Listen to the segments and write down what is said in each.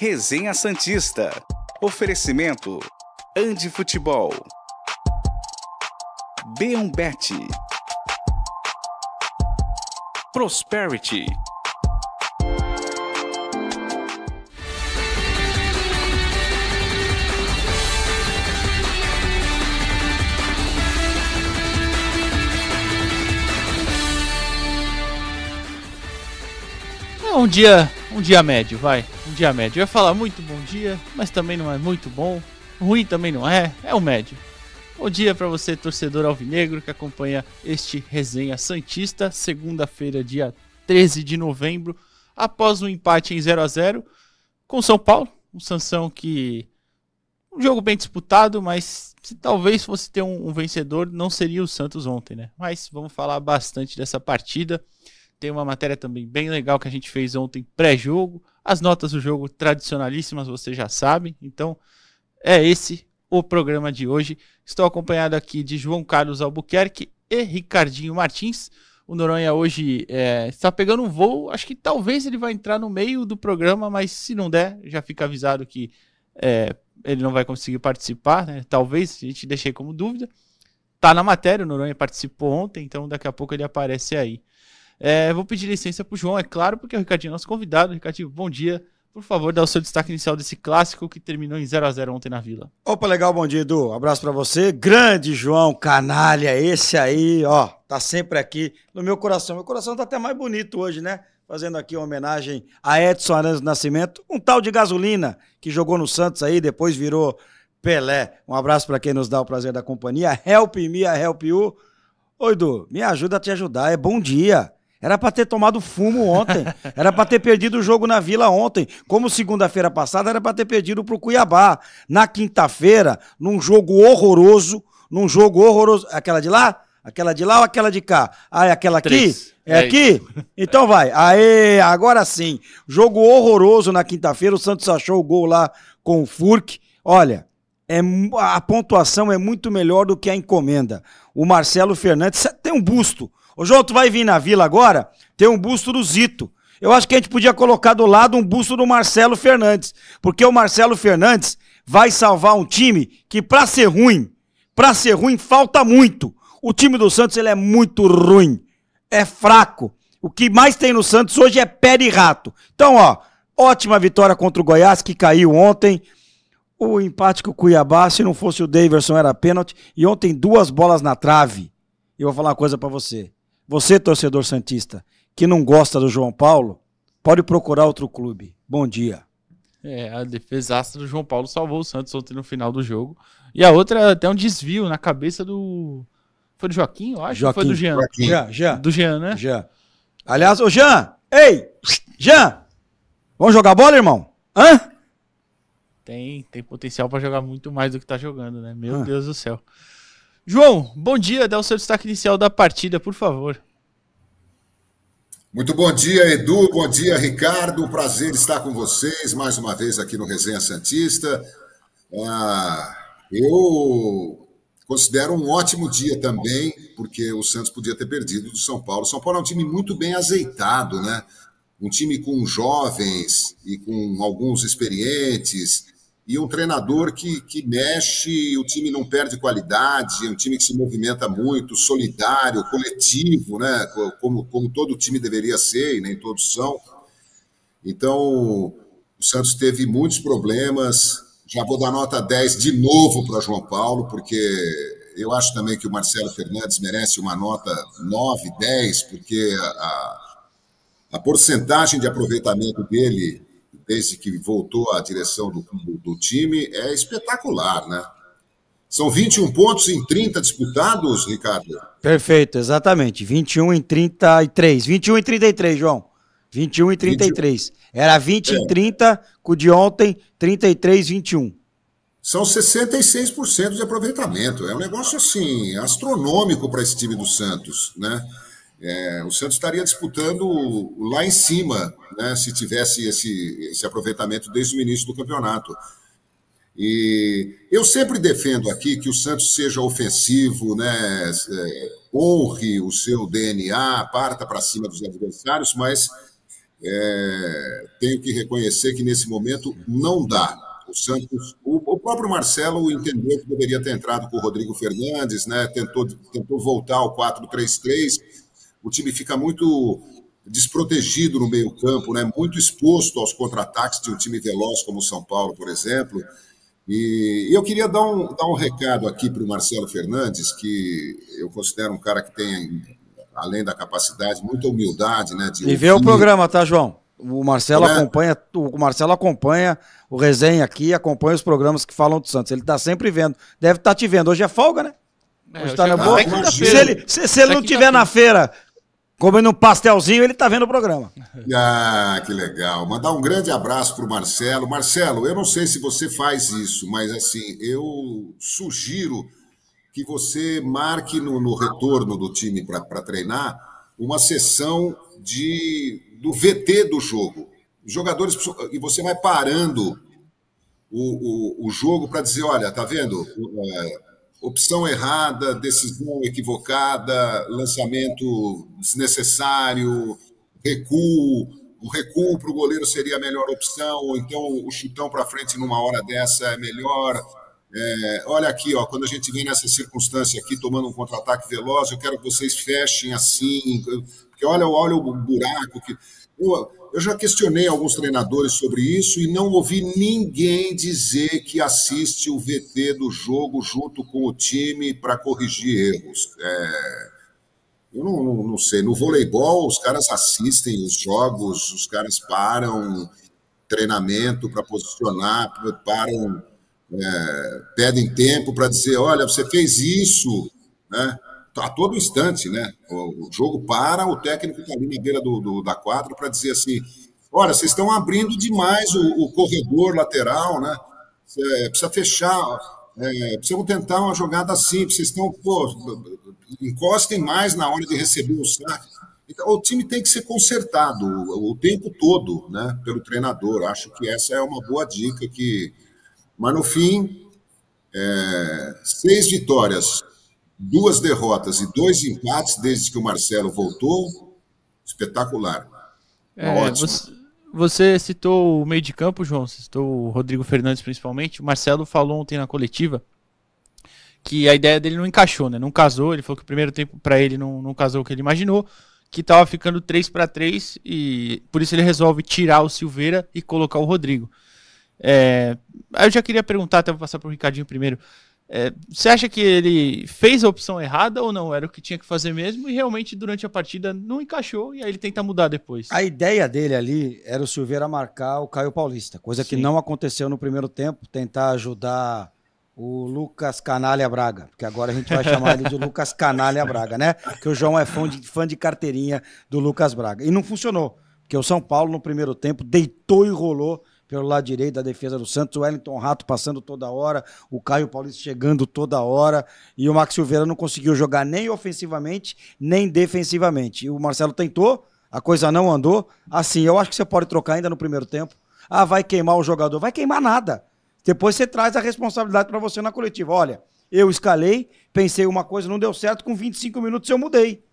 Resenha Santista. Oferecimento. Andi Futebol. B1Bet. Prosperity. É um dia, um dia médio, vai. Um dia médio. Eu ia falar muito bom dia, mas também não é muito bom. Ruim também não é, é o médio. Bom dia para você, torcedor alvinegro, que acompanha este Resenha Santista, segunda-feira, dia 13 de novembro, após um empate em 0 a 0 com São Paulo. Um Sansão que. Um jogo bem disputado, mas se talvez fosse ter um, um vencedor, não seria o Santos ontem, né? Mas vamos falar bastante dessa partida. Tem uma matéria também bem legal que a gente fez ontem pré-jogo. As notas do jogo tradicionalíssimas, vocês já sabem. Então, é esse o programa de hoje. Estou acompanhado aqui de João Carlos Albuquerque e Ricardinho Martins. O Noronha hoje é, está pegando um voo. Acho que talvez ele vai entrar no meio do programa, mas se não der, já fica avisado que é, ele não vai conseguir participar. Né? Talvez, a gente deixei como dúvida. Tá na matéria, o Noronha participou ontem, então daqui a pouco ele aparece aí. É, vou pedir licença para o João, é claro, porque o Ricardinho é nosso convidado. Ricardinho, bom dia. Por favor, dá o seu destaque inicial desse clássico que terminou em 0 a 0 ontem na Vila. Opa, legal, bom dia, Edu. abraço para você. Grande João, canalha, esse aí, ó, tá sempre aqui no meu coração. Meu coração tá até mais bonito hoje, né? Fazendo aqui uma homenagem a Edson Arantes Nascimento, um tal de gasolina que jogou no Santos aí, depois virou Pelé. Um abraço para quem nos dá o prazer da companhia. Help me, help you. Oi, Edu, me ajuda a te ajudar. É bom dia. Era para ter tomado fumo ontem. Era para ter perdido o jogo na Vila ontem. Como segunda-feira passada era para ter perdido pro Cuiabá. Na quinta-feira, num jogo horroroso, num jogo horroroso. Aquela de lá? Aquela de lá ou aquela de cá? Ah, é aquela aqui? Três. É, é aqui? Então vai. Aê, agora sim. Jogo horroroso na quinta-feira. O Santos achou o gol lá com o Furk. Olha, é, a pontuação é muito melhor do que a encomenda. O Marcelo Fernandes tem um busto. Ô, João, tu vai vir na vila agora? Tem um busto do Zito. Eu acho que a gente podia colocar do lado um busto do Marcelo Fernandes. Porque o Marcelo Fernandes vai salvar um time que, pra ser ruim, pra ser ruim, falta muito. O time do Santos, ele é muito ruim. É fraco. O que mais tem no Santos hoje é pé de rato. Então, ó, ótima vitória contra o Goiás, que caiu ontem. O empate com o Cuiabá, se não fosse o Daverson, era pênalti. E ontem, duas bolas na trave. E eu vou falar uma coisa para você. Você, torcedor Santista, que não gosta do João Paulo, pode procurar outro clube. Bom dia. É, a defesaça do João Paulo salvou o Santos ontem no final do jogo. E a outra até um desvio na cabeça do. Foi do Joaquim, eu acho? Joaquim. Foi do Jean. Joaquim. Jean, Jean. Do Jean, né? Jean. Aliás, ô Jean! Ei! Jean! Vamos jogar bola, irmão? Hã? Tem, tem potencial para jogar muito mais do que tá jogando, né? Meu Deus do céu. João, bom dia, dá o seu destaque inicial da partida, por favor. Muito bom dia, Edu, bom dia, Ricardo. Prazer estar com vocês mais uma vez aqui no Resenha Santista. Ah, eu considero um ótimo dia também, porque o Santos podia ter perdido do São Paulo. São Paulo é um time muito bem azeitado, né? Um time com jovens e com alguns experientes e um treinador que, que mexe, o time não perde qualidade, é um time que se movimenta muito, solidário, coletivo, né? como, como todo time deveria ser, e nem todos são. Então, o Santos teve muitos problemas. Já vou dar nota 10 de novo para João Paulo, porque eu acho também que o Marcelo Fernandes merece uma nota 9, 10, porque a, a porcentagem de aproveitamento dele desde que voltou à direção do, do, do, time, é espetacular, né? São 21 pontos em 30 disputados, Ricardo? Perfeito, exatamente. 21 em 33. 21 em 33, João. 21 em 33. 21. Era 20 é. em 30, com o de ontem, 33, 21. São 66% de aproveitamento. É um negócio assim astronômico para esse time do Santos, né? É, o Santos estaria disputando lá em cima, né, se tivesse esse, esse aproveitamento desde o início do campeonato. E eu sempre defendo aqui que o Santos seja ofensivo, né, é, honre o seu DNA, parta para cima dos adversários, mas é, tenho que reconhecer que nesse momento não dá. O Santos, o, o, próprio Marcelo entendeu que deveria ter entrado com o Rodrigo Fernandes, né? Tentou, tentou voltar ao 4-3-3. O time fica muito desprotegido no meio-campo, né? Muito exposto aos contra-ataques de um time veloz como o São Paulo, por exemplo. E eu queria dar um, dar um recado aqui para o Marcelo Fernandes, que eu considero um cara que tem, além da capacidade, muita humildade, né? e vê o programa, tá, João? O Marcelo é. acompanha, o Marcelo acompanha o resenha aqui, acompanha os programas que falam do Santos. Ele está sempre vendo. Deve estar tá te vendo. Hoje é folga, né? É, hoje está na boa. Se ele, se, se ele não estiver na feira comendo um pastelzinho, ele está vendo o programa. Ah, que legal. Mandar um grande abraço para o Marcelo. Marcelo, eu não sei se você faz isso, mas assim, eu sugiro que você marque no, no retorno do time para treinar uma sessão de do VT do jogo. Jogadores e você vai parando o, o, o jogo para dizer, olha, tá vendo? É, opção errada, decisão equivocada, lançamento desnecessário, recuo. O recuo para o goleiro seria a melhor opção, ou então o chutão para frente numa hora dessa é melhor. É, olha aqui, ó, quando a gente vem nessa circunstância aqui, tomando um contra-ataque veloz, eu quero que vocês fechem assim, porque olha, olha o buraco que. Eu, eu já questionei alguns treinadores sobre isso e não ouvi ninguém dizer que assiste o VT do jogo junto com o time para corrigir erros. É, eu não, não, não, sei. No voleibol, os caras assistem os jogos, os caras param treinamento para posicionar, param, é, pedem tempo para dizer: olha, você fez isso, né? A todo instante, né? O, jogo para, o técnico está ali na beira do, do da quadra para dizer assim: olha, vocês estão abrindo demais o, o corredor lateral, né? Precisa fechar, é, precisamos tentar uma jogada assim, vocês estão, pô, encostem mais na hora de receber o saque. Então, o time tem que ser consertado o, o tempo todo, né? Pelo treinador. Acho que essa é uma boa dica que. Mas no fim, é, seis vitórias, duas derrotas e dois empates desde que o Marcelo voltou, espetacular. É, você, você, citou o meio de campo, João, você citou o Rodrigo Fernandes principalmente. O Marcelo falou ontem na coletiva que a ideia dele não encaixou, né? Não casou. Ele falou que o primeiro tempo para ele não, não casou o que ele imaginou, que estava ficando 3 para 3 e por isso ele resolve tirar o Silveira e colocar o Rodrigo. É, eu já queria perguntar, até vou passar para o Ricardinho primeiro. É, você acha que ele fez a opção errada ou não? Era o que tinha que fazer mesmo e realmente durante a partida não encaixou e aí ele tenta mudar depois. A ideia dele ali era o Silveira marcar o Caio Paulista, coisa Sim. que não aconteceu no primeiro tempo, tentar ajudar o Lucas Canalha Braga, porque agora a gente vai chamar ele de Lucas Canalha Braga, né? Porque o João é fã de, fã de carteirinha do Lucas Braga. E não funcionou, porque o São Paulo no primeiro tempo deitou e rolou pelo lado direito da defesa do Santos, o Wellington Rato passando toda hora, o Caio Paulista chegando toda hora, e o Max Silveira não conseguiu jogar nem ofensivamente, nem defensivamente. E o Marcelo tentou, a coisa não andou. Assim, eu acho que você pode trocar ainda no primeiro tempo. Ah, vai queimar o jogador. Vai queimar nada. Depois você traz a responsabilidade para você na coletiva. Olha, eu escalei, pensei uma coisa, não deu certo, com 25 minutos eu mudei.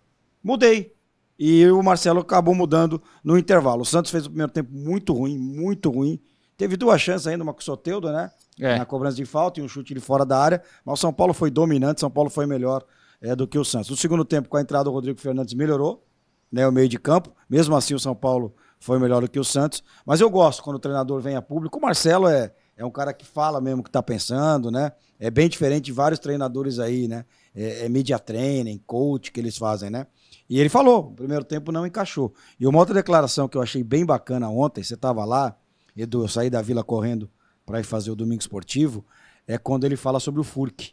Mudei. E o Marcelo acabou mudando no intervalo. O Santos fez o primeiro tempo muito ruim, muito ruim. Teve duas chances ainda, uma com o Soteudo, né? É. Na cobrança de falta e um chute de fora da área. Mas o São Paulo foi dominante, São Paulo foi melhor é, do que o Santos. No segundo tempo, com a entrada do Rodrigo Fernandes, melhorou né, o meio de campo. Mesmo assim, o São Paulo foi melhor do que o Santos. Mas eu gosto quando o treinador vem a público. O Marcelo é, é um cara que fala mesmo o que está pensando, né? É bem diferente de vários treinadores aí, né? É, é media training, coach que eles fazem, né? E ele falou, o primeiro tempo não encaixou. E uma outra declaração que eu achei bem bacana ontem, você estava lá, Edu, eu saí da vila correndo para ir fazer o domingo esportivo, é quando ele fala sobre o Furk.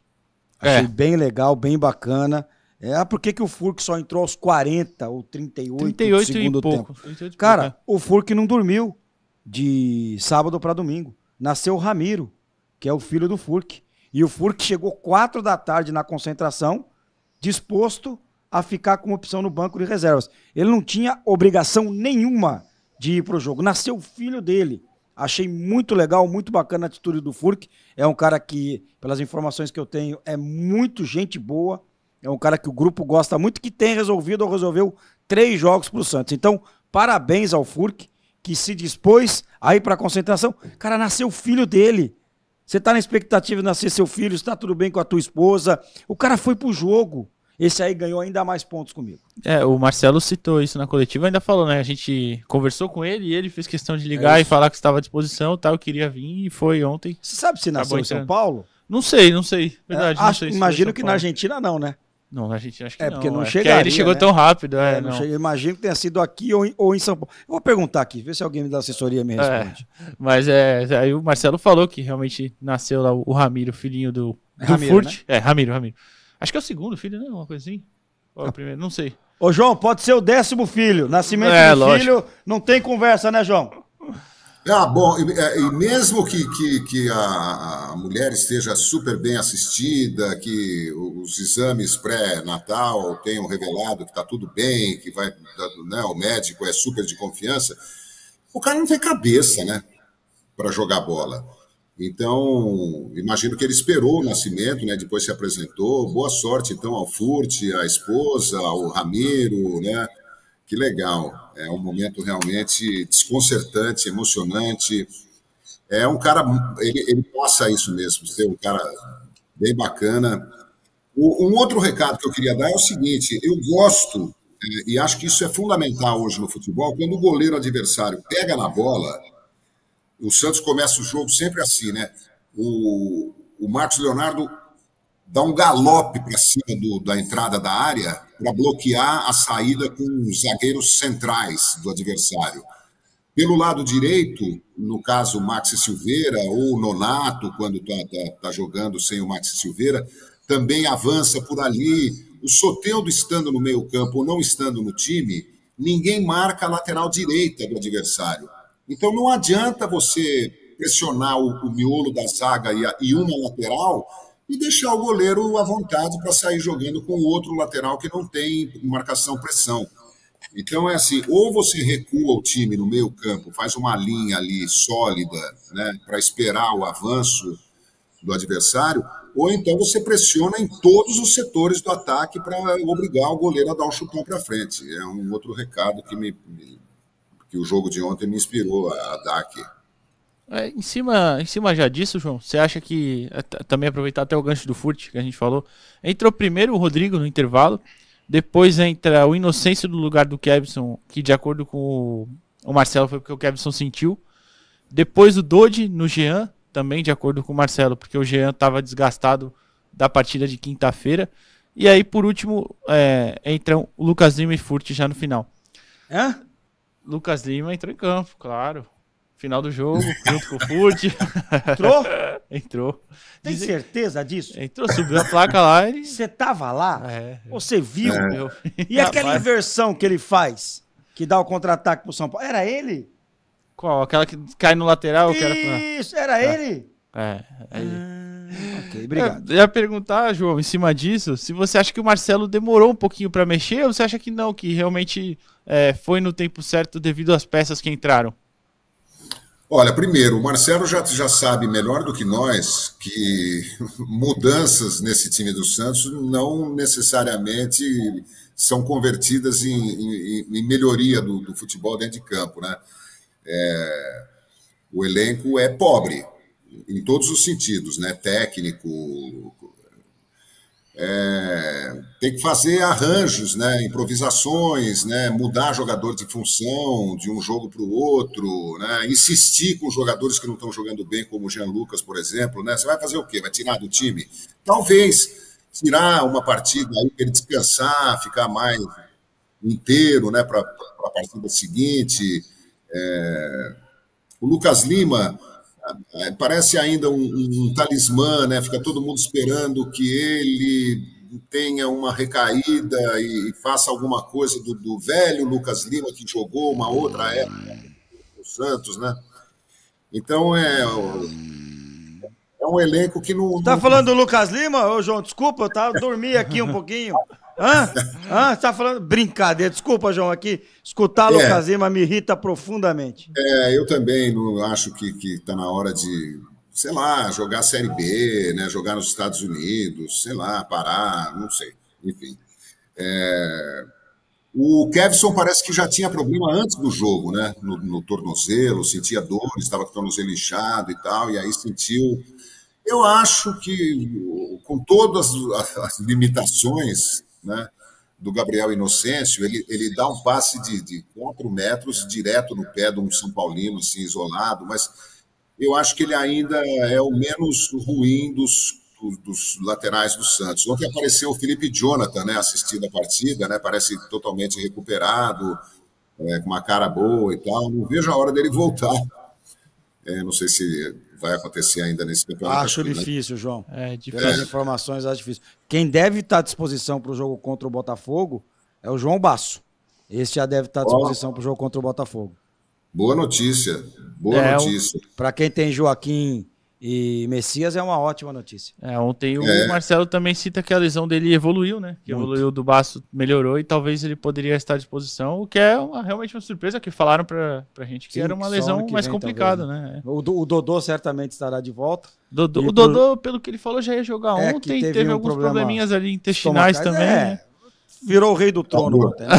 Achei é. bem legal, bem bacana. É, ah, por que, que o Furk só entrou aos 40 ou 38, 38 do segundo tempo? Cara, pouco, é. o Furk não dormiu de sábado para domingo. Nasceu o Ramiro, que é o filho do Furk. E o Furk chegou 4 da tarde na concentração, disposto a ficar com opção no banco de reservas. Ele não tinha obrigação nenhuma de ir para o jogo. Nasceu o filho dele. Achei muito legal, muito bacana a atitude do Furk. É um cara que, pelas informações que eu tenho, é muito gente boa. É um cara que o grupo gosta muito, que tem resolvido ou resolveu três jogos para o Santos. Então, parabéns ao Furk. que se dispôs a ir para a concentração. Cara, nasceu o filho dele. Você tá na expectativa de nascer seu filho, está tudo bem com a tua esposa. O cara foi pro jogo. Esse aí ganhou ainda mais pontos comigo. É, o Marcelo citou isso na coletiva, ainda falou, né? A gente conversou com ele e ele fez questão de ligar É e falar que estava à disposição, tal, queria vir e foi ontem. Você sabe se nasceu em São. Paulo? Não sei, não sei. Verdade, É, não acho- sei se imagino que na. Argentina não, né? Não, na Argentina acho que É, não. porque não é. chegaria, ele chegou né? tão rápido, é, É, não não. imagino que tenha sido aqui ou em, ou em São Paulo. Eu vou perguntar aqui, ver se alguém da assessoria me É. responde. Mas é, aí o Marcelo falou que realmente nasceu lá o Ramiro, filhinho do, É do Ramiro, Furt. É, Ramiro, Ramiro. Acho que é o segundo filho, né? Uma coisa assim. Ou é o primeiro, não sei. Ô, João, pode ser o décimo filho. Nascimento É, do lógico. filho, não tem conversa, né, João? Ah, bom, e, é, e mesmo que, que, que a, mulher esteja super bem assistida, que os exames pré-natal tenham revelado que está tudo bem, que vai, né, o médico é super de confiança, o cara não tem cabeça, né, para jogar bola. Então, imagino que ele esperou o nascimento, né, depois se apresentou. Boa sorte, então, ao Furt, à esposa, ao Ramiro, né, que legal. É um momento realmente desconcertante, emocionante. É um cara, ele, ele passa isso mesmo, ser um cara bem bacana. O- um outro recado que eu queria dar é o seguinte: eu gosto, eh, e acho que isso é fundamental hoje no futebol, quando o goleiro adversário pega na bola, o Santos começa o jogo sempre assim, né? O, o Marcos Leonardo dá um galope para cima do- da entrada da área para bloquear a saída com os zagueiros centrais do adversário. Pelo lado direito, no caso Maxi Silveira ou Nonato, quando está jogando sem o Maxi Silveira, também avança por ali. O Soteudo estando no meio campo ou não estando no time, ninguém marca a lateral direita do adversário. Então não adianta você pressionar o, o miolo da zaga e, a- e uma lateral e deixar o goleiro à vontade para sair jogando com o outro lateral que não tem marcação-pressão. Então é assim, ou você recua o time no meio campo, faz uma linha ali sólida, né, para esperar o avanço do adversário, ou então você pressiona em todos os setores do ataque para obrigar o goleiro a dar um chutão para frente. É um outro recado que me, que o jogo de ontem me inspirou a dar aqui. É, em, cima, em cima já disso, João, você acha que. é, Também aproveitar até o gancho do Furt que a gente falou. Entrou primeiro o Rodrigo no intervalo. Depois entra o Inocêncio no lugar do Kevson, que de acordo com o, o Marcelo foi porque o Kevson sentiu. Depois o Dodi no Jean, também de acordo com o Marcelo, porque o Jean estava desgastado da partida de quinta-feira. E aí, por último, é, entram o Lucas Lima e Furt já no final. Hã? Lucas Lima entrou em campo, claro. Final do jogo, junto com o Furt. Entrou? Entrou. Tem Dizem- certeza disso? Entrou, subiu a placa lá e. Você tava lá? É, Você viu? meu. E aquela inversão que ele faz, que dá o contra-ataque pro São Paulo, era ele? Qual? Aquela que cai no lateral? Que era. Isso, era ele? É, é ele. Ah, ok, obrigado. Eu ia perguntar, João, em cima disso, se você acha que o Marcelo demorou um pouquinho pra mexer ou você acha que não, que realmente é, foi no tempo certo devido às peças que entraram? Olha, primeiro, o Marcelo já, já sabe melhor do que nós que mudanças nesse time do Santos não necessariamente são convertidas em, em- em melhoria do, do futebol dentro de campo, né? É, o elenco é pobre em todos os sentidos, né? Técnico, é, tem que fazer arranjos, né, improvisações, né, mudar jogador de função de um jogo para o outro, né, insistir com jogadores que não estão jogando bem, como o Jean Lucas, por exemplo. Né, você vai fazer o quê? Vai tirar do time? Talvez tirar uma partida para ele descansar, ficar mais inteiro né, para a partida seguinte. É, o Lucas Lima parece ainda um, um- talismã, né? Fica todo mundo esperando que ele tenha uma recaída e faça alguma coisa do, do velho Lucas Lima que jogou uma outra época no Santos, né? Então é, é um elenco que não. Tá não- falando do Lucas Lima? Ô, João, desculpa, eu tava, dormi aqui um pouquinho. Hã? Hã? Você tá falando? Brincadeira, desculpa, João, aqui. Escutar É. Lucas Lima me irrita profundamente. É, eu também não acho que que está na hora de, sei lá, jogar Série B, né? Jogar nos Estados Unidos, sei lá, parar, não sei. Enfim. É, O Kevson parece que já tinha problema antes do jogo, né? No, no tornozelo, sentia dor, estava com o tornozelo inchado e tal, e aí sentiu. Eu acho que, com todas as limitações, né? do Gabriel Inocêncio, ele, ele dá um passe de, de 4 metros direto no pé de um São Paulino, assim, isolado, mas eu acho que ele ainda é o menos ruim dos, dos, laterais do Santos. Ontem apareceu o Felipe Jonathan, né, assistindo a partida, né, parece totalmente recuperado, é, com uma cara boa e tal. Não vejo a hora dele voltar. É, não sei se vai acontecer ainda nesse campeonato. Acho aqui, né? difícil, né? João. É difícil. Pelas informações, acho difícil. Quem deve estar à disposição para o jogo contra o Botafogo é o João Basso. Esse já deve estar à disposição para o jogo contra o Botafogo. Boa notícia. Boa é, notícia. Para quem tem Joaquim e Messias é uma ótima notícia. É, ontem o é. Marcelo também cita que a lesão dele evoluiu, né? Que Muito. evoluiu do baço, melhorou e talvez ele poderia estar à disposição, o que é uma, realmente uma surpresa que falaram pra, pra gente que Sim, era uma lesão mais complicada, né? O, o, Dodô certamente estará de volta. Dodô, o Dodô, pelo que ele falou, já ia jogar é, ontem, teve, teve um alguns probleminhas ali intestinais também. É, né? Virou o rei do trono ontem, né?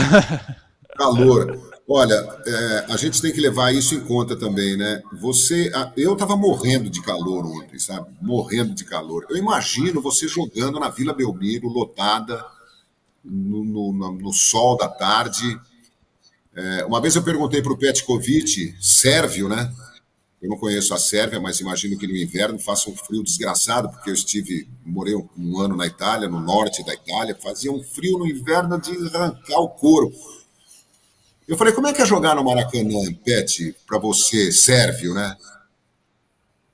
Calor. Olha, é, a gente tem que levar isso em conta também, né? Você, eu estava morrendo de calor ontem, sabe? Morrendo de calor. Eu imagino você jogando na Vila Belmiro, lotada, no, no, no sol da tarde. É, uma vez eu perguntei para o Petkovic, sérvio, né? Eu não conheço a Sérvia, mas imagino que no inverno faça um frio desgraçado, porque eu estive, morei um, um ano na Itália, no norte da Itália, fazia um frio no inverno de arrancar o couro. Eu falei, como é que é jogar no Maracanã, Pet, para você, sérvio, né?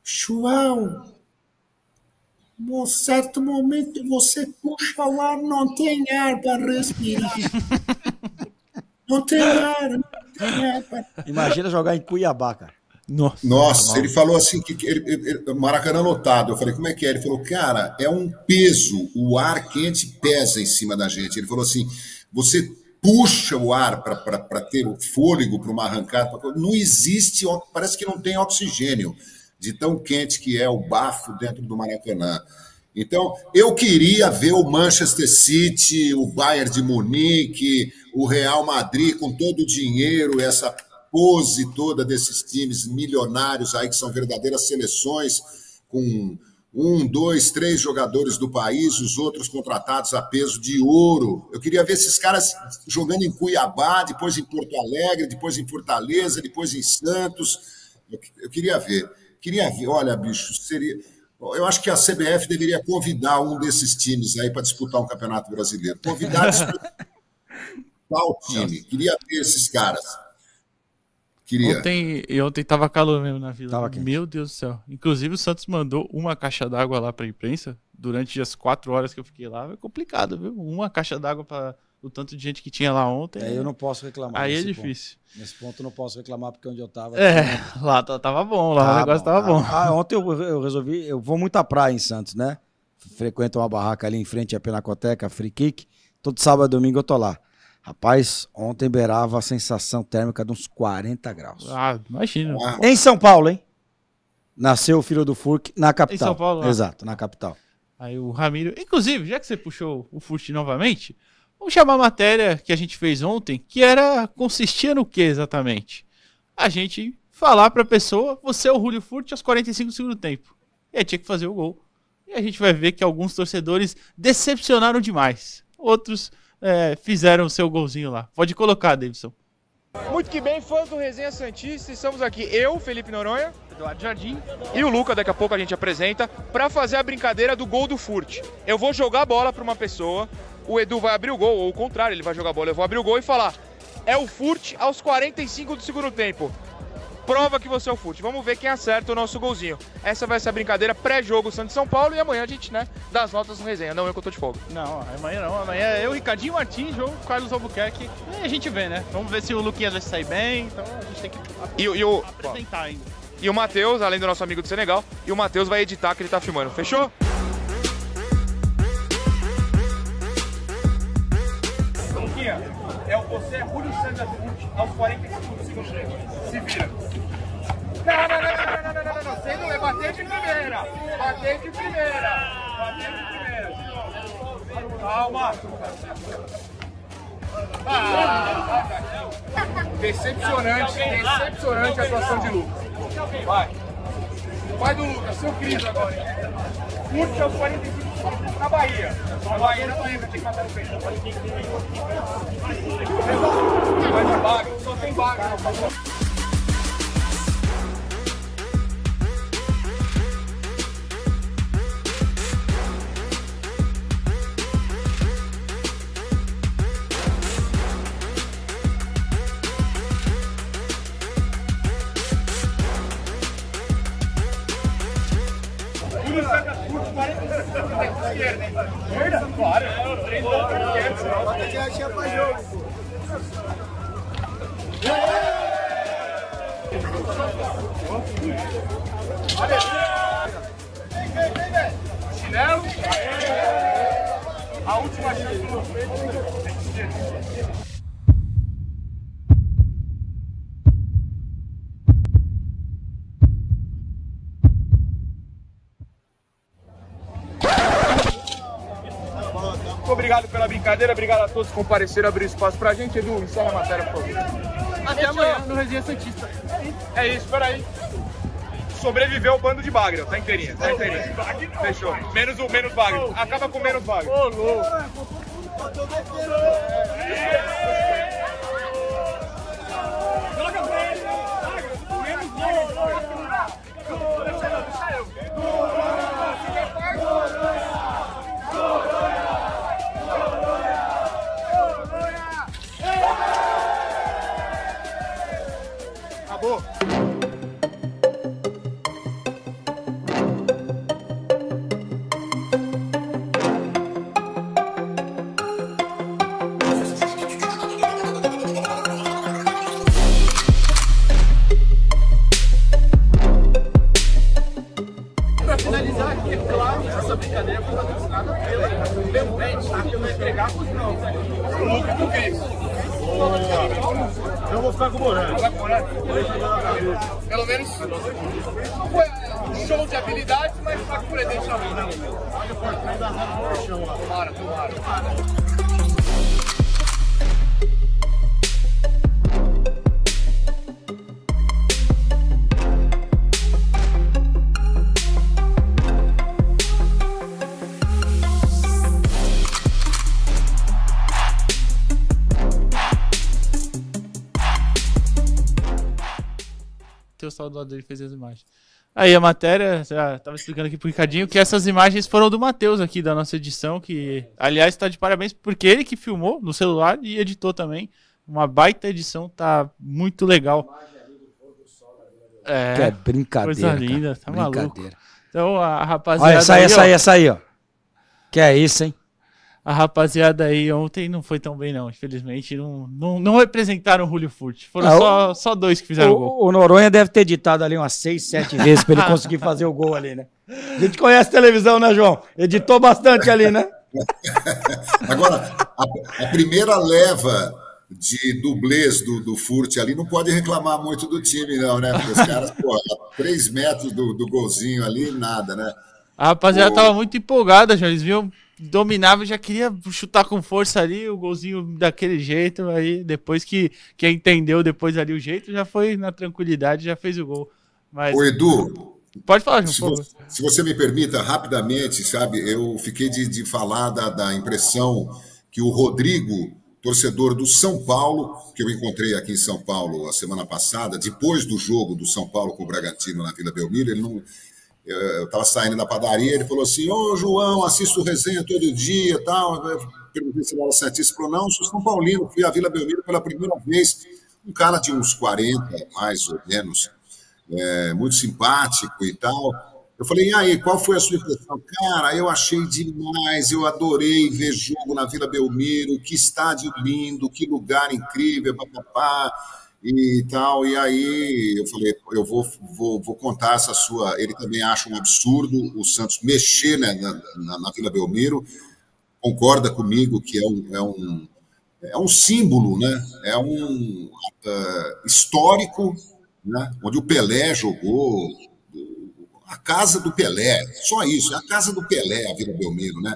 João, num certo momento você puxa o ar, não tem ar para respirar. não tem ar, não tem ar para... Imagina jogar em Cuiabá, cara. Nossa, Nossa ele falou assim que ele, ele, Maracanã lotado. Eu falei, como é que é? Ele falou, cara, é um peso, o ar quente pesa em cima da gente. Ele falou assim: você puxa o ar para ter o fôlego para uma arrancada. Não existe, parece que não tem oxigênio de tão quente que é o bafo dentro do Maracanã. Então, eu queria ver o Manchester City, o Bayern de Munique, o Real Madrid com todo o dinheiro, essa pose toda desses times milionários aí que são verdadeiras seleções com um, dois, três jogadores do país, os outros contratados a peso de ouro. Eu queria ver esses caras jogando em Cuiabá, depois em Porto Alegre, depois em Fortaleza, depois em Santos. Eu, eu queria ver. Queria ver. Olha, bicho, seria. Eu acho que a CBF deveria convidar um desses times aí para disputar um campeonato brasileiro. Convidar tal time. Queria ver esses caras. Queria. Ontem, e ontem tava calor mesmo na vila. Tava Meu Deus do céu. Inclusive o Santos mandou uma caixa d'água lá pra imprensa durante as quatro horas que eu fiquei lá. É complicado, viu? Uma caixa d'água para o tanto de gente que tinha lá ontem. É, eu não posso reclamar. Aí é difícil. Ponto. Nesse ponto eu não posso reclamar porque onde eu tava. É, lá tava bom, lá tá o negócio bom, tava tá. bom. Ah, ontem eu, eu, resolvi. Eu vou muito à praia em Santos, né? Frequento uma barraca ali em frente à Penacoteca, Free Kick. Todo sábado e domingo eu tô lá. Rapaz, ontem beirava a sensação térmica de uns 40 graus. Ah, imagina. Em São Paulo, hein? Nasceu o filho do Furk na capital. Em São Paulo? Lá. Exato, na capital. Aí o Ramiro. Inclusive, já que você puxou o Furt novamente, vamos chamar a matéria que a gente fez ontem, que era. consistia no que exatamente? A gente falar pra pessoa, você é o Julio Furt aos 45 do segundo tempo. E aí tinha que fazer o gol. E a gente vai ver que alguns torcedores decepcionaram demais. Outros é, fizeram o seu golzinho lá. Pode colocar, Davidson. Muito que bem, fãs do Resenha Santista, estamos aqui eu, Felipe Noronha, Eduardo Jardim e o Luca, daqui a pouco a gente apresenta, para fazer a brincadeira do gol do Furt. Eu vou jogar a bola para uma pessoa, o Edu vai abrir o gol, ou o contrário, ele vai jogar a bola, eu vou abrir o gol e falar, é o Furt aos 45 do segundo tempo prova que você é o fute. Vamos ver quem acerta o nosso golzinho. Essa vai ser a brincadeira pré-jogo Santos São Paulo e amanhã a gente, né, dá as notas no resenha. Não eu que eu tô de folga. Não, amanhã não. Amanhã é eu, Ricardinho Martins, João Carlos Albuquerque. E a gente vê, né? Vamos ver se o Luquinhas vai sair bem. Então a gente tem que e, e o... apresentar ainda. E o Matheus, além do nosso amigo do Senegal, e o Matheus vai editar que ele tá filmando. Fechou? Luquinha, é o você é Julio César aos 45 do segundo tempo. Se vira. Primeira. Bater de primeira. Bater de primeira. Calma. Decepcionante, decepcionante a atuação de Lucas. Vai. Vai do Lucas, seu Cris agora. Curte aos 45 na Bahia. Na Bahia, Bahia, vai ter que matar no peito. Vai de vaga, só tem vaga. Todos compareceram, abrir espaço pra gente. Edu, encerra a matéria, por favor. Até amanhã no Resenha Santista. É isso, peraí. Sobreviveu o bando de Bagre, tá inteirinha, tá inteirinha. Fechou. Menos o menos Bagre. Acaba com menos Bagre. Ô, louco. Acabou. Pra Saudade dele fez as imagens. Aí a matéria, já tava explicando aqui pro Ricardinho que essas imagens foram do Matheus aqui da nossa edição, que aliás tá de parabéns porque ele que filmou no celular e editou também. Uma baita edição, tá muito legal. É, Que é brincadeira. coisa linda, cara. tá maluco. Brincadeira. Então a rapaziada Olha, essa aí, aí, essa ó, aí, essa aí, ó. Que é isso, hein? A rapaziada aí ontem não foi tão bem não, infelizmente não, não, não representaram o Julio Furt. Foram Ah, o- só, só dois que fizeram o gol. O, o Noronha deve ter editado ali umas seis, sete vezes pra ele conseguir fazer o gol ali, né? A gente conhece televisão, né, João? Editou bastante ali, né? Agora, a, a primeira leva de dublês do, do Furt ali não pode reclamar muito do time, não, né? Porque os caras, pô, a três metros do, do golzinho ali, nada, né? A rapaziada tava muito empolgada, já eles viam, dominava, já queria chutar com força ali, o golzinho daquele jeito, aí depois que, que entendeu depois ali o jeito, já foi na tranquilidade, já fez o gol. Mas Ô, Edu, pode falar, João, se, se você me permita, rapidamente, sabe, eu fiquei de, de falar da, da impressão que o Rodrigo, torcedor do São Paulo, que eu encontrei aqui em São Paulo a semana passada, depois do jogo do São Paulo com o Bragantino na Vila Belmiro, ele não. Eu estava saindo da padaria, ele falou assim: Ô João, assisto resenha todo dia tal. Eu perguntei se ele era Santista. Falou: Não, sou São Paulino, fui à Vila Belmiro pela primeira vez. Um cara de uns 40, mais ou menos, é, muito simpático e tal. Eu falei, e aí, qual foi a sua impressão? Cara, eu achei demais, eu adorei ver jogo na Vila Belmiro, que estádio lindo, que lugar incrível, papapá, e tal. E aí eu falei, eu vou, vou, vou contar essa sua. Ele também acha um absurdo o Santos mexer né, na, na, na Vila Belmiro, concorda comigo que é um, é um, é um símbolo, né? é um uh, histórico, né? onde o Pelé jogou, a casa do Pelé, só isso, é a casa do Pelé, a Vila Belmiro, né?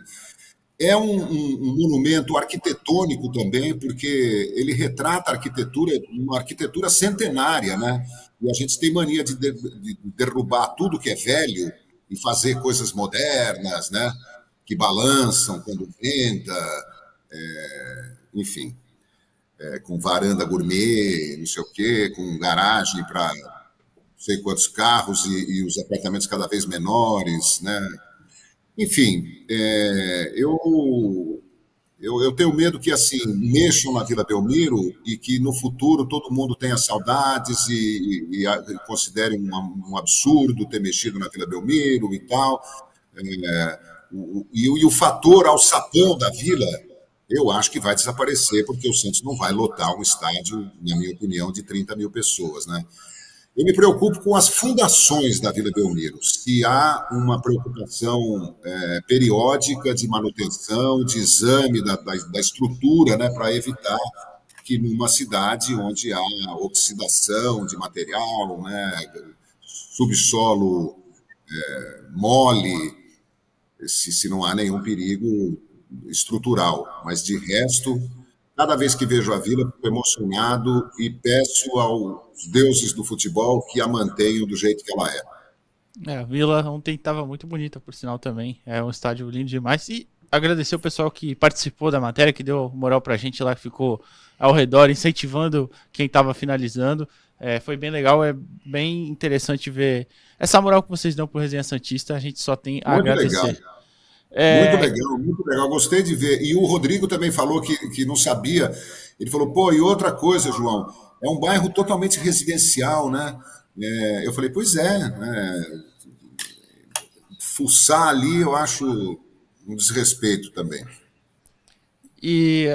É um, um, um, monumento arquitetônico também, porque ele retrata a arquitetura, uma arquitetura centenária, né? E a gente tem mania de, de, de derrubar tudo que é velho e fazer coisas modernas, né? Que balançam quando venta, é, enfim, é, com varanda gourmet, não sei o quê, com garagem para sei quantos carros e, e os apartamentos cada vez menores, né? Enfim, é, eu, eu, eu, tenho medo que assim mexam na Vila Belmiro e que no futuro todo mundo tenha saudades e, e, e considere um, um, absurdo ter mexido na Vila Belmiro e tal. É, o, e, e, o fator alçapão da Vila, eu acho que vai desaparecer, porque o Santos não vai lotar um estádio, na minha opinião, de 30 mil pessoas, né? Eu me preocupo com as fundações da Vila Belmiro. Se há uma preocupação é, periódica de manutenção, de exame da, da, da estrutura, né, para evitar que numa cidade onde há oxidação de material, né, subsolo é, mole, se, se não há nenhum perigo estrutural. Mas de resto, Cada vez que vejo a Vila, fico emocionado e peço aos deuses do futebol que a mantenham do jeito que ela é. É, a Vila ontem estava muito bonita, por sinal também. É um estádio lindo demais. E agradecer o pessoal que participou da matéria, que deu moral pra gente lá, que ficou ao redor, incentivando quem estava finalizando. É, foi bem legal, é bem interessante ver essa moral que vocês dão pro Resenha Santista. A gente só tem a muito agradecer. Legal. É... Muito legal, muito legal. Gostei de ver. E o Rodrigo também falou que, que não sabia. Ele falou, pô, e outra coisa, João, é um bairro totalmente residencial, né? É, eu falei, pois é, é. Fuçar ali eu acho um desrespeito também. E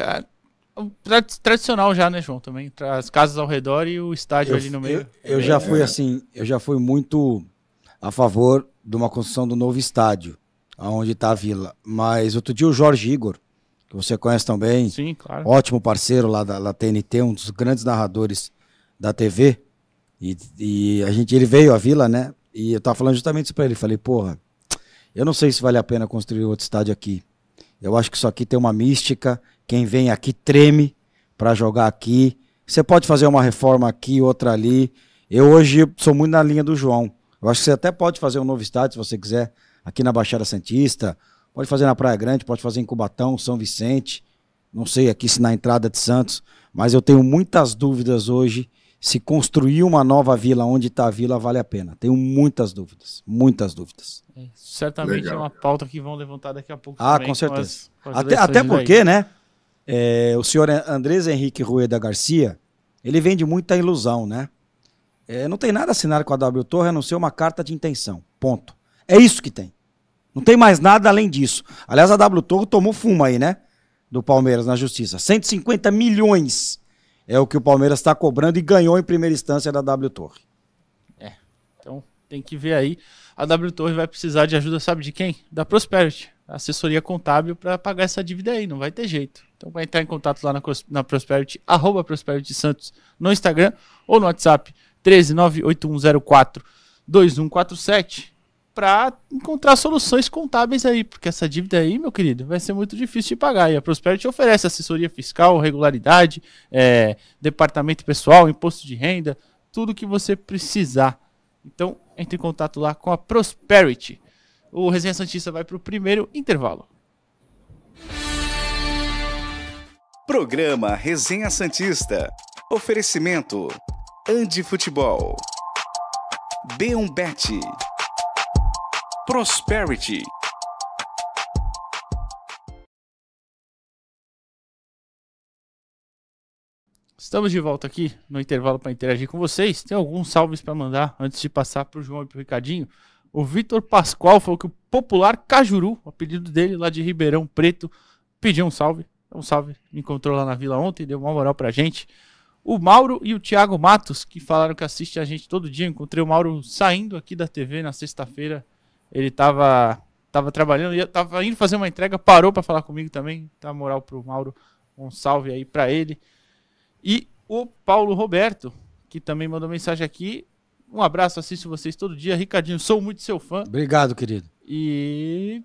tradicional já, né, João? Também as casas ao redor e o estádio eu, ali no meio. Eu, eu já fui assim, eu já fui muito a favor de uma construção do novo estádio aonde está a vila. Mas outro dia o Jorge Igor, que você conhece também, Sim, claro. ótimo parceiro lá da, da TNT, um dos grandes narradores da TV, e, e, a gente, ele veio à vila, né? E eu tava falando justamente isso para ele. Falei, porra, eu não sei se vale a pena construir outro estádio aqui. Eu acho que isso aqui tem uma mística. Quem vem aqui treme para jogar aqui. Você pode fazer uma reforma aqui, outra ali. Eu hoje sou muito na linha do João. Eu acho que você até pode fazer um novo estádio se você quiser aqui na Baixada Santista, pode fazer na Praia Grande, pode fazer em Cubatão, São Vicente, não sei aqui se na entrada de Santos, mas eu tenho muitas dúvidas hoje se construir uma nova vila onde está a vila vale a pena. Tenho muitas dúvidas, muitas dúvidas. É, certamente Legal. é uma pauta que vão levantar daqui a pouco. Ah, com certeza. Com as, com as até, até porque, né? É, o senhor Andrés Henrique Rueda Garcia, ele vende muita ilusão, né? É, não tem nada assinado com a W Torre a não ser uma carta de intenção. Ponto. É isso que tem. Não tem mais nada além disso. Aliás, a W Torre tomou fumo aí, né? Do Palmeiras na justiça. 150 milhões é o que o Palmeiras está cobrando e ganhou em primeira instância da W Torre. É. Então tem que ver aí. A W Torre vai precisar de ajuda, sabe de quem? Da Prosperity, assessoria contábil, para pagar essa dívida aí. Não vai ter jeito. Então vai entrar em contato lá na, na Prosperity, arroba Prosperity Santos no Instagram ou no WhatsApp 1398104 2147 para encontrar soluções contábeis aí, porque essa dívida aí, meu querido, vai ser muito difícil de pagar. E a Prosperity oferece assessoria fiscal, regularidade, é, departamento pessoal, imposto de renda, tudo que você precisar. Então, entre em contato lá com a Prosperity. O Resenha Santista vai para o primeiro intervalo. Programa Resenha Santista. Oferecimento. Andi Futebol. B1 Bet. Prosperity. Estamos de volta aqui no intervalo para interagir com vocês. Tem alguns salves para mandar antes de passar para o João e para o Ricardinho. O Vitor Pascoal falou que o popular Cajuru, o apelido dele lá de Ribeirão Preto, pediu um salve. Um salve. Me encontrou lá na vila ontem, deu uma moral para gente. O Mauro e o Thiago Matos, que falaram que assiste a gente todo dia. Encontrei o Mauro saindo aqui da TV na sexta-feira ele tava, tava trabalhando, ia, tava indo fazer uma entrega, parou para falar comigo também. Tá moral pro Mauro. Um salve aí para ele. E o Paulo Roberto, que também mandou mensagem aqui. Um abraço, assisto vocês todo dia. Ricardinho, sou muito seu fã. Obrigado, querido. E